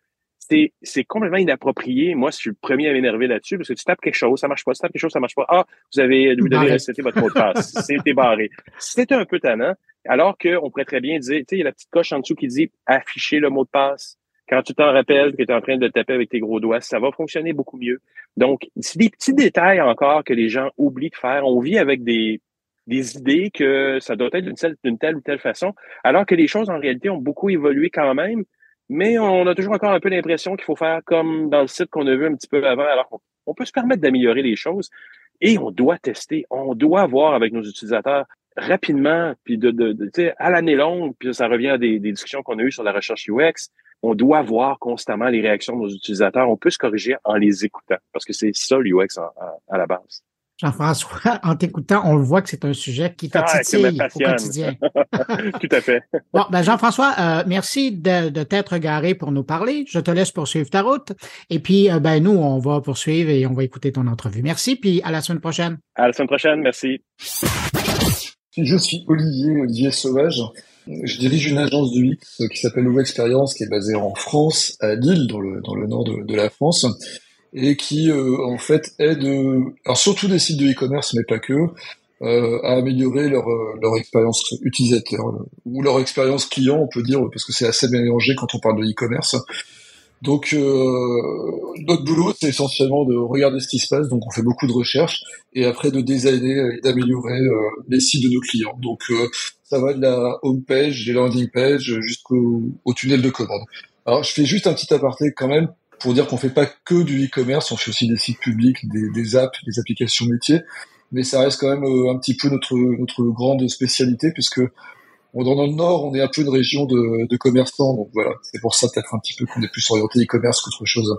K: c'est complètement inapproprié. Moi, je suis le premier à m'énerver là-dessus parce que tu tapes quelque chose, ça marche pas. Tu tapes quelque chose, ça marche pas. Ah, vous avez, euh, vous devez votre mot de passe. C'était barré. C'était un peu tannant. Alors qu'on pourrait très bien dire, tu sais, il y a la petite coche en dessous qui dit afficher le mot de passe. Quand tu t'en rappelles que tu es en train de taper avec tes gros doigts, ça va fonctionner beaucoup mieux. Donc, c'est des petits détails encore que les gens oublient de faire. On vit avec des, des idées que ça doit être d'une telle ou telle façon, alors que les choses en réalité ont beaucoup évolué quand même. Mais on a toujours encore un peu l'impression qu'il faut faire comme dans le site qu'on a vu un petit peu avant. Alors, on, peut se permettre d'améliorer les choses et on doit tester. On doit voir avec nos utilisateurs rapidement, puis de, de, de à l'année longue, puis ça revient à des, des discussions qu'on a eues sur la recherche UX. On doit voir constamment les réactions de nos utilisateurs. On peut se corriger en les écoutant parce que c'est ça l'UX à la base.
A: Jean-François, en t'écoutant, on voit que c'est un sujet qui ah, te au quotidien.
K: Tout à fait.
A: bon, ben, Jean-François, euh, merci de, t'être garé pour nous parler. Je te laisse poursuivre ta route. Et puis, euh, ben nous, on va poursuivre et on va écouter ton entrevue. Merci, puis à la semaine prochaine.
K: À la semaine prochaine, merci.
L: Je suis Olivier, Olivier Sauvage. Je dirige une agence du X qui s'appelle Nouvelle Expérience, qui est basée en France, à Lille, dans le, nord de la France et qui euh, en fait aide, euh, alors surtout des sites de e-commerce, mais pas que, euh, à améliorer leur, leur expérience utilisateur ou leur expérience client, on peut dire, parce que c'est assez mélangé quand on parle de e-commerce. Donc euh, notre boulot, c'est essentiellement de regarder ce qui se passe. Donc on fait beaucoup de recherches et après de designer et d'améliorer les sites de nos clients. Donc ça va de la home page, des landing pages jusqu'au au tunnel de commande. Alors je fais juste un petit aparté quand même pour dire qu'on fait pas que du e-commerce, on fait aussi des sites publics, des, apps, des applications métiers, mais ça reste quand même euh, un petit peu notre, notre grande spécialité puisque dans le Nord, on est un peu une région de, de commerçants, donc voilà, c'est pour ça peut-être un petit peu qu'on est plus orienté e-commerce qu'autre chose.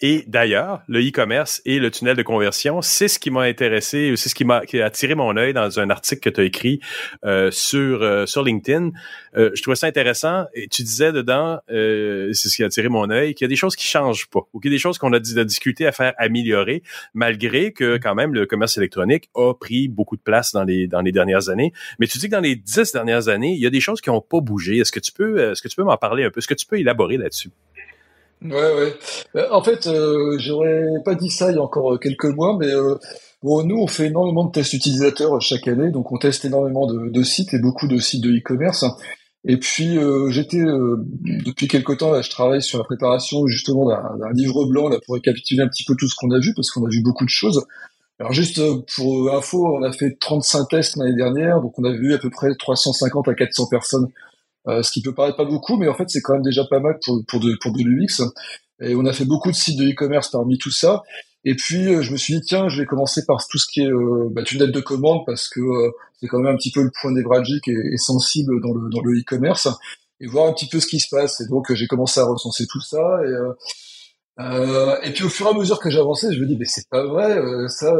M: Et d'ailleurs, le e-commerce et le tunnel de conversion, c'est ce qui m'a intéressé, c'est ce qui m'a attiré mon œil dans un article que tu as écrit euh, sur euh, sur LinkedIn. Euh, je trouvais ça intéressant et tu disais dedans, c'est ce qui a attiré mon œil, qu'il y a des choses qui changent pas ou qu'il y a des choses qu'on a discuté à faire améliorer, malgré que mm. quand même le commerce électronique a pris beaucoup de place dans les dans les dernières années. Mais tu dis que dans les dix dernières années, il y a des choses qui n'ont pas bougé. Est-ce que tu peux est-ce que tu peux m'en parler un peu? Est-ce que tu peux élaborer là-dessus?
L: Ouais, ouais. Euh, en fait, euh, j'aurais pas dit ça il y a encore euh, quelques mois, mais nous, on fait énormément de tests utilisateurs chaque année, donc on teste énormément de, sites et beaucoup de sites de e-commerce. Et puis, j'étais, depuis quelques temps, là, je travaille sur la préparation justement d'un livre blanc là, pour récapituler un petit peu tout ce qu'on a vu, parce qu'on a vu beaucoup de choses. Alors juste pour info, on a fait 35 tests l'année dernière, donc on a vu à peu près 350 à 400 personnes euh, ce qui peut paraître pas beaucoup, mais en fait, c'est quand même déjà pas mal pour, pour pour de Et on a fait beaucoup de sites de e-commerce parmi tout ça. Et puis euh, je me suis dit tiens, je vais commencer par tout ce qui est euh, bah, tunnel de commande parce que c'est quand même un petit peu le point névralgique et, sensible dans le dans le e-commerce et voir un petit peu ce qui se passe. Et donc j'ai commencé à recenser tout ça et et puis au fur et à mesure que j'avançais, je me dis mais c'est pas vrai, ça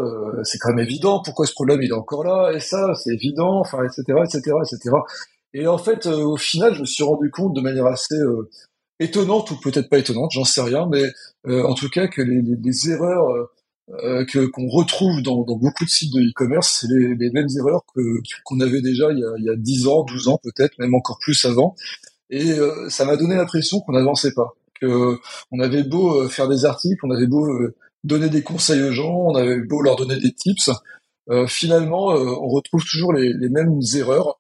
L: c'est quand même évident. Pourquoi ce problème il est encore là Et ça c'est évident, enfin etc etc etc. Et en fait, euh, au final, je me suis rendu compte de manière assez euh, étonnante ou peut-être pas étonnante, j'en sais rien, mais euh, en tout cas que les, erreurs que qu'on retrouve dans, beaucoup de sites de e-commerce, c'est les, mêmes erreurs que qu'on avait déjà il y, a, il 10 ans, 12 ans peut-être, même encore plus avant. Et ça m'a donné l'impression qu'on n'avançait pas, que on avait beau faire des articles, on avait beau donner des conseils aux gens, on avait beau leur donner des tips, finalement, on retrouve toujours les mêmes erreurs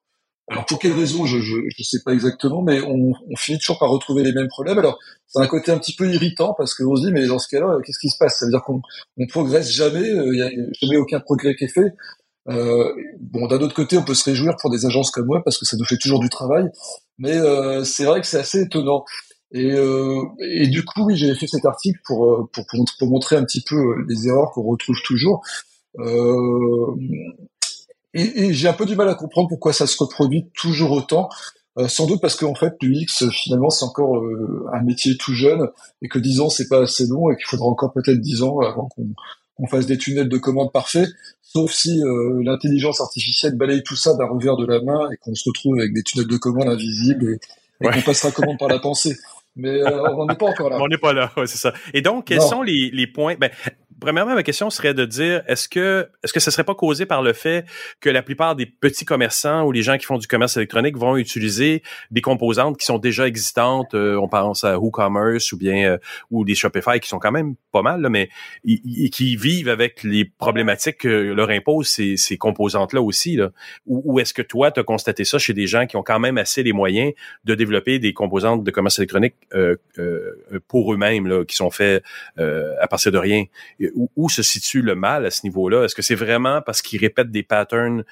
L: alors pour quelle raison, je ne sais pas exactement, mais on, finit toujours par retrouver les mêmes problèmes. Alors c'est un côté un petit peu irritant parce qu'on se dit mais dans ce cas-là, qu'est-ce qui se passe Ça veut dire qu'on ne progresse jamais, euh, il n'y a jamais aucun progrès qui est fait. Euh, bon, d'un autre côté, on peut se réjouir pour des agences comme moi parce que ça nous fait toujours du travail, mais euh, c'est vrai que c'est assez étonnant. Et, du coup, oui, j'ai fait cet article pour, pour, pour, montrer un petit peu les erreurs qu'on retrouve toujours. Euh, et, j'ai un peu du mal à comprendre pourquoi ça se reproduit toujours autant. Euh, sans doute parce qu'en fait, l'UX, finalement, c'est encore euh, un métier tout jeune et que 10 ans, c'est pas assez long et qu'il faudra encore peut-être 10 ans avant qu'on fasse des tunnels de commandes parfaits. Sauf si euh, l'intelligence artificielle balaye tout ça d'un revers de la main et qu'on se retrouve avec des tunnels de commandes invisibles et, qu'on passera commande par la pensée. Mais on n'est pas encore là.
M: On n'est pas là, c'est ça. Et donc, quels sont les, les points ben, premièrement, ma question serait de dire, est-ce que est-ce que ce serait pas causé par le fait que la plupart des petits commerçants ou les gens qui font du commerce électronique vont utiliser des composantes qui sont déjà existantes, euh, on pense à WooCommerce ou bien euh, ou des Shopify qui sont quand même pas mal, mais qui vivent avec les problématiques que leur imposent ces, ces composantes-là aussi. Ou, est-ce que toi, tu as constaté ça chez des gens qui ont quand même assez les moyens de développer des composantes de commerce électronique euh, pour eux-mêmes, qui sont faits à partir de rien? où, se situe le mal à ce niveau-là? Est-ce que c'est vraiment parce qu'ils répètent des patterns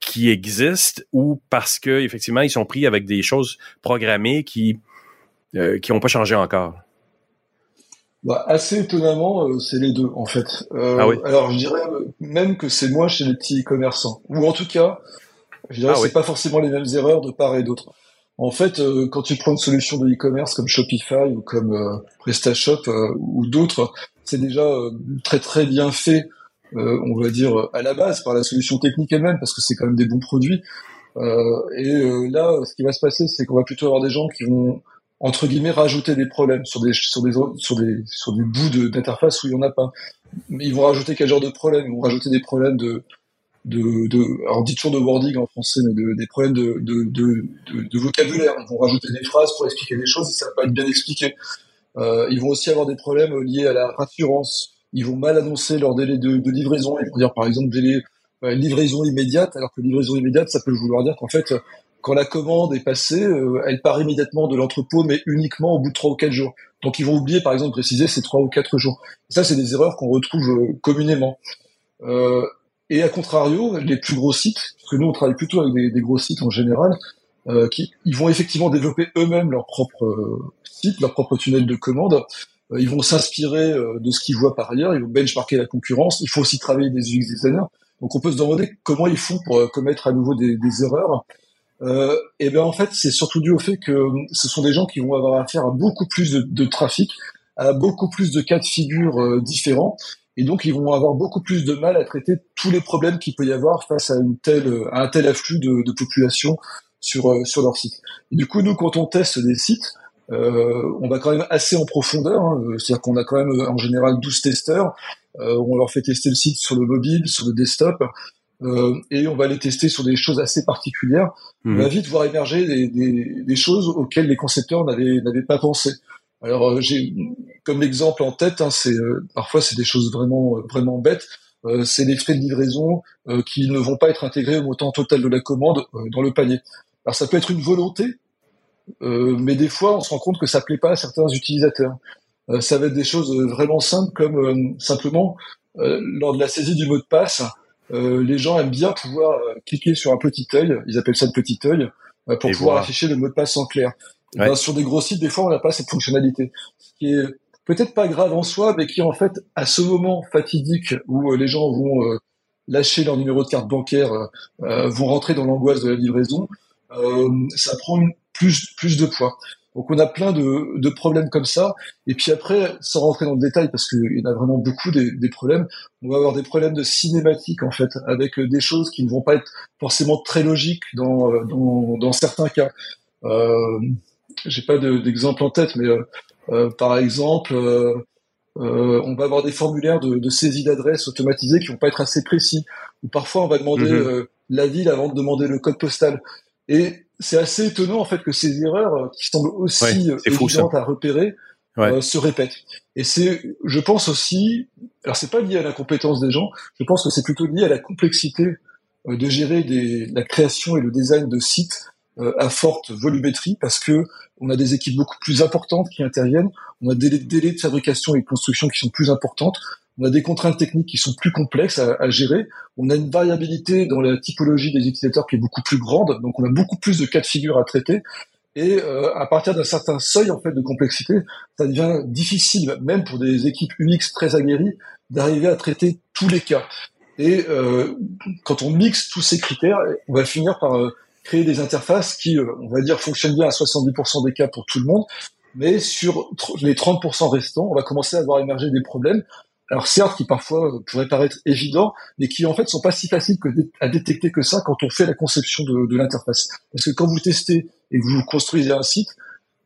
M: qui existent ou parce que effectivement ils sont pris avec des choses programmées qui euh, qui n'ont pas changé encore
L: bah, assez étonnamment, euh, c'est les deux en fait. Euh, ah alors je dirais même que c'est moins chez les petits commerçants, ou en tout cas, je dirais ah c'est pas forcément les mêmes erreurs de part et d'autre. En fait, quand tu prends une solution de e-commerce comme Shopify ou comme PrestaShop ou d'autres, c'est déjà euh, très très bien fait, euh, on va dire à la base par la solution technique elle-même, parce que c'est quand même des bons produits. Euh, et là, ce qui va se passer, c'est qu'on va plutôt avoir des gens qui vont entre guillemets rajouter des problèmes sur des sur des sur des sur bouts d'interface où il n'y en a pas. Mais ils vont rajouter quel genre de problème Ils vont rajouter des problèmes de de, de alors dites dit de wording en français, mais des problèmes de, de, vocabulaire. Ils vont rajouter des phrases pour expliquer des choses et ça va pas être bien expliqué. Euh, ils vont aussi avoir des problèmes euh, liés à la rassurance. Ils vont mal annoncer leur délai de, livraison. Ils vont dire par exemple délai euh, livraison immédiate, alors que livraison immédiate, ça peut vouloir dire qu'en fait, quand la commande est passée, euh, elle part immédiatement de l'entrepôt, mais uniquement au bout de trois ou quatre jours. Donc ils vont oublier par exemple de préciser ces trois ou quatre jours. ça, c'est des erreurs qu'on retrouve communément. et à contrario, les plus gros sites, parce que nous on travaille plutôt avec des, gros sites en général, qui ils vont effectivement développer eux-mêmes leur propre site, leur propre tunnel de commande. Euh, ils vont s'inspirer euh, de ce qu'ils voient par ailleurs, ils vont benchmarker la concurrence. Il faut aussi travailler des UX designers. Donc on peut se demander comment ils font pour euh, commettre à nouveau des, des erreurs. Euh, et bien en fait, c'est surtout dû au fait que ce sont des gens qui vont avoir affaire à beaucoup plus de, de trafic, à beaucoup plus de cas de figure différents, et donc ils vont avoir beaucoup plus de mal à traiter tous les problèmes qu'il peut y avoir face à, une telle, à un tel afflux de, de population sur, sur leur site. Et du coup, nous, quand on teste des sites, euh, on va quand même assez en profondeur, hein. euh, c'est-à-dire qu'on a quand même euh, en général 12 testeurs, on leur fait tester le site sur le mobile, sur le desktop, et on va les tester sur des choses assez particulières. On mhm. va vite voir émerger des, choses auxquelles les concepteurs n'avaient pas pensé. Alors j'ai comme exemple en tête, hein, parfois c'est des choses vraiment vraiment bêtes. c'est les frais de livraison qui ne vont pas être intégrés au montant total de la commande dans le panier. Alors ça peut être une volonté euh, mais des fois, on se rend compte que ça plaît pas à certains utilisateurs. Euh, ça va être des choses euh, vraiment simples, comme simplement lors de la saisie du mot de passe, les gens aiment bien pouvoir cliquer sur un petit œil. Ils appellent ça le petit œil pour pouvoir afficher le mot de passe en clair. Eh ben, sur des gros sites, des fois, on n'a pas cette fonctionnalité, ce qui est peut-être pas grave en soi, mais qui en fait, à ce moment fatidique où les gens vont lâcher leur numéro de carte bancaire, vont rentrer dans l'angoisse de la livraison, ça prend une, plus, plus de poids. Donc on a plein de, de, problèmes comme ça. Et puis après, sans rentrer dans le détail, parce qu'il y en a vraiment beaucoup des, des, problèmes, on va avoir des problèmes de cinématique en fait, avec euh, des choses qui ne vont pas être forcément très logiques dans, euh, dans, dans certains cas. Euh, J'ai pas d'exemple en tête, mais euh, par exemple, on va avoir des formulaires de, saisie d'adresse automatisés qui vont pas être assez précis. Ou parfois, on va demander mhm. la ville avant de demander le code postal. Et c'est assez étonnant en fait que ces erreurs euh, qui semblent aussi euh, évidentes à repérer euh, se répètent. Et c'est, je pense aussi, alors c'est pas lié à la compétence des gens, je pense que c'est plutôt lié à la complexité de gérer la création et le design de sites à forte volumétrie parce que on a des équipes beaucoup plus importantes qui interviennent, on a des délais de fabrication et de construction qui sont plus importantes, on a des contraintes techniques qui sont plus complexes à, gérer, on a une variabilité dans la typologie des utilisateurs qui est beaucoup plus grande, donc on a beaucoup plus de cas de figure à traiter. Et euh, à partir d'un certain seuil en fait de complexité, ça devient difficile, même pour des équipes Unix très aguerries, d'arriver à traiter tous les cas. Et euh, quand on mixe tous ces critères, on va finir par euh, créer des interfaces qui, euh, on va dire, fonctionnent bien à 70% des cas pour tout le monde, mais sur les 30% restants, on va commencer à voir émerger des problèmes alors certes, qui parfois euh, pourraient paraître évidents, mais qui en fait sont pas si faciles que à détecter que ça quand on fait la conception de, de l'interface. Parce que quand vous testez et que vous construisez un site,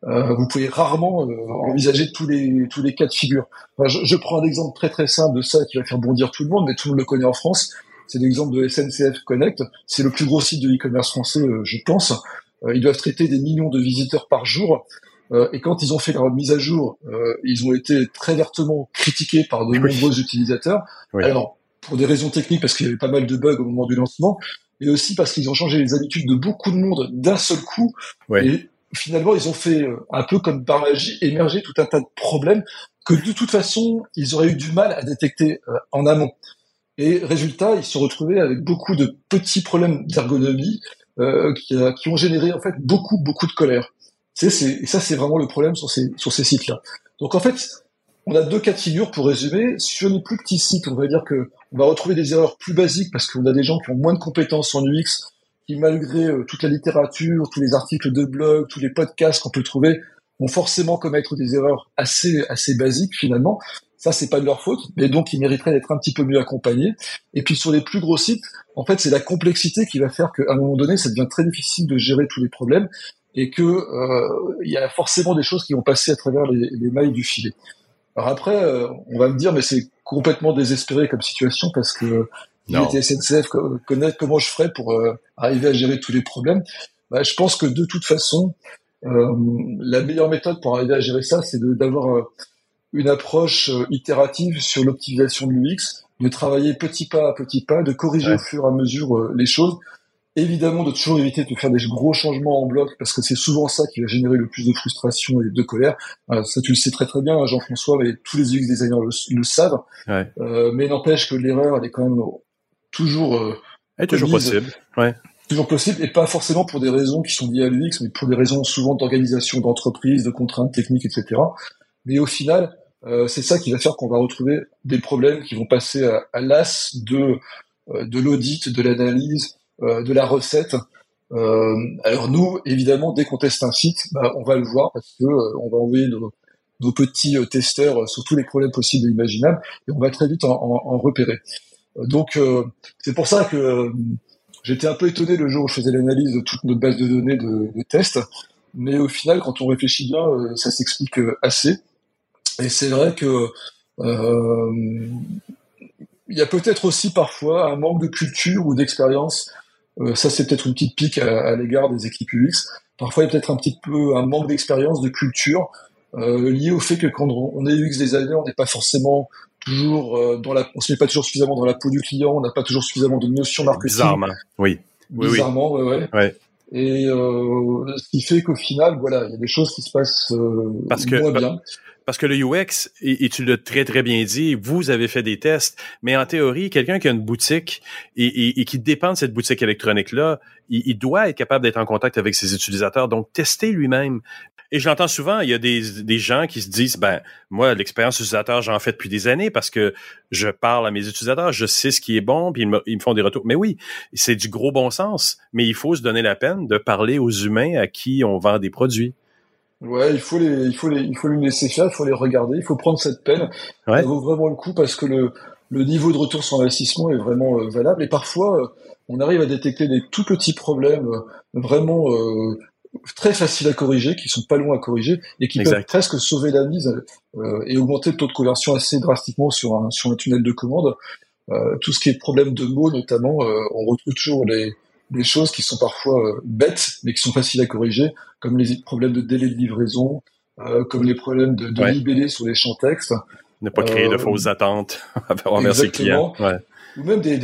L: euh, vous pouvez rarement euh, envisager tous les tous les cas de figure. je, prends un exemple très très simple de ça qui va faire bondir tout le monde, mais tout le monde le connaît en France. C'est l'exemple de SNCF Connect. C'est le plus gros site de e-commerce français, je pense. ils doivent traiter des millions de visiteurs par jour. Euh, et quand ils ont fait leur mise à jour, euh, ils ont été très vertement critiqués par de nombreux utilisateurs. Alors, pour des raisons techniques, parce qu'il y avait pas mal de bugs au moment du lancement, et aussi parce qu'ils ont changé les habitudes de beaucoup de monde d'un seul coup. Et finalement, ils ont fait euh, un peu comme par magie émerger tout un tas de problèmes que de toute façon, ils auraient eu du mal à détecter euh, en amont. Et résultat, ils se sont retrouvés avec beaucoup de petits problèmes d'ergonomie euh, qui, qui, ont généré en fait beaucoup beaucoup de colère. C'est, et ça, c'est vraiment le problème sur ces, sur ces sites-là. Donc en fait, on a deux cas de figure pour résumer. Sur les plus petits sites, on va dire que on va retrouver des erreurs plus basiques parce qu'on a des gens qui ont moins de compétences en UX, qui malgré euh, toute la littérature, tous les articles de blog, tous les podcasts qu'on peut trouver, vont forcément commettre des erreurs assez assez basiques finalement. Ça, c'est pas de leur faute, mais donc ils mériteraient d'être un petit peu mieux accompagnés. Et puis sur les plus gros sites, en fait, c'est la complexité qui va faire qu'à un moment donné, ça devient très difficile de gérer tous les problèmes et que euh, il y a forcément des choses qui vont passer à travers les, mailles du filet. Alors après, euh, on va me dire, mais c'est complètement désespéré comme situation parce que les SNCF connaître comment je ferais pour euh, arriver à gérer tous les problèmes. Bah, je pense que de toute façon, la meilleure méthode pour arriver à gérer ça, c'est d'avoir une approche itérative sur l'optimisation de l'UX, de travailler petit pas à petit pas, de corriger au fur et à mesure les choses évidemment de toujours éviter de faire des gros changements en bloc parce que c'est souvent ça qui va générer le plus de frustration et de colère. Euh, ça tu le sais très très bien, hein, Jean-François, et tous les UX designers le, savent. Euh, mais n'empêche que l'erreur elle est quand même euh, toujours euh,
M: toujours possible. Ouais. Toujours
L: possible et pas forcément pour des raisons qui sont liées à l'UX, mais pour des raisons souvent d'organisation, d'entreprise, de contraintes techniques, etc. Mais au final, euh, c'est ça qui va faire qu'on va retrouver des problèmes qui vont passer à, à l'as de de l'audit, de l'analyse, euh, de la recette. Euh, alors nous, évidemment, dès qu'on teste un site, bah, on va le voir parce que euh, on va envoyer nos, petits testeurs sur tous les problèmes possibles et imaginables, et on va très vite en, repérer. Donc c'est pour ça que j'étais un peu étonné le jour où je faisais l'analyse de toute notre base de données de, tests, mais au final quand on réfléchit bien, ça s'explique assez. Et c'est vrai que il y a peut-être aussi parfois un manque de culture ou d'expérience euh, ça, c'est peut-être une petite pique à, l'égard des équipes UX. Parfois, il y a peut-être un petit peu un manque d'expérience, de culture, euh, lié au fait que quand on est UX designer, on n'est pas forcément toujours euh, dans la, on se met pas toujours suffisamment dans la peau du client, on n'a pas toujours suffisamment de notions marketing.
M: Bizarrement, oui.
L: Bizarrement, oui. Et ce qui fait qu'au final, voilà, il y a des choses qui se passent parce que,
M: parce que le UX, et, tu l'as très, très bien dit, vous avez fait des tests, mais en théorie, quelqu'un qui a une boutique et, qui dépend de cette boutique électronique-là, il, doit être capable d'être en contact avec ses utilisateurs, donc tester lui-même. Et je l'entends souvent, il y a des, gens qui se disent, ben, moi, l'expérience utilisateur, j'en fais depuis des années parce que je parle à mes utilisateurs, je sais ce qui est bon, puis ils me font des retours. Mais oui, c'est du gros bon sens, mais il faut se donner la peine de parler aux humains à qui on vend des produits.
L: Ouais, il faut les, il faut les, il faut les laisser faire, il faut les regarder, il faut prendre cette peine. Ça vaut vraiment le coup parce que le, le niveau de retour sur investissement est vraiment euh, valable. Et parfois, euh, on arrive à détecter des tout petits problèmes euh, vraiment très faciles à corriger, qui sont pas loin à corriger et qui peuvent presque sauver la mise et augmenter le taux de conversion assez drastiquement sur un, sur un tunnel de commande. tout ce qui est problème de mots, notamment, on retrouve toujours les, des choses qui sont parfois euh, bêtes, mais qui sont faciles à corriger, comme les problèmes de délai de livraison, euh, comme les problèmes de, de libellé sur les champs textes.
M: Ne pas créer de euh, fausses attentes envers le clients.
L: Ou même des,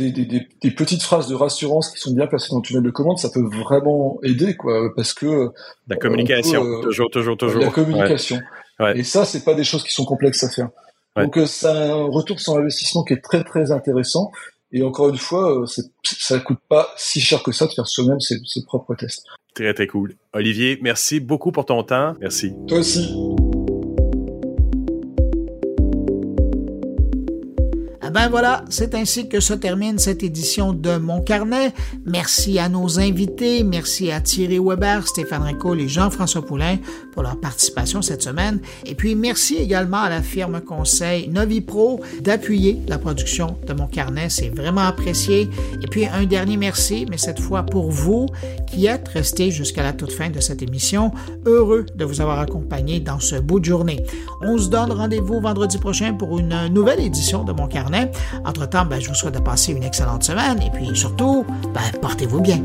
L: petites phrases de rassurance qui sont bien placées dans le tunnel de commande, ça peut vraiment aider, quoi, parce que
M: la communication, toujours, toujours, toujours. La
L: communication. Et ça, c'est pas des choses qui sont complexes à faire. Donc, c'est un retour sur investissement qui est très, très intéressant. Et encore une fois, euh, ça coûte pas si cher que ça de faire soi-même ses, ses propres tests.
M: Très, très cool. Olivier, merci beaucoup pour ton temps.
K: Merci.
L: Toi aussi.
A: Ben voilà, c'est ainsi que se termine cette édition de Mon Carnet. Merci à nos invités, merci à Thierry Weber, Stéphane Rico et Jean-François Poulain pour leur participation cette semaine. Et puis merci également à la firme conseil Novipro d'appuyer la production de Mon Carnet, c'est vraiment apprécié. Et puis un dernier merci, mais cette fois pour vous qui êtes restés jusqu'à la toute fin de cette émission. Heureux de vous avoir accompagné dans ce bout de journée. On se donne rendez-vous vendredi prochain pour une nouvelle édition de Mon Carnet. Entre-temps, ben, je vous souhaite de passer une excellente semaine et puis surtout, ben, portez-vous bien.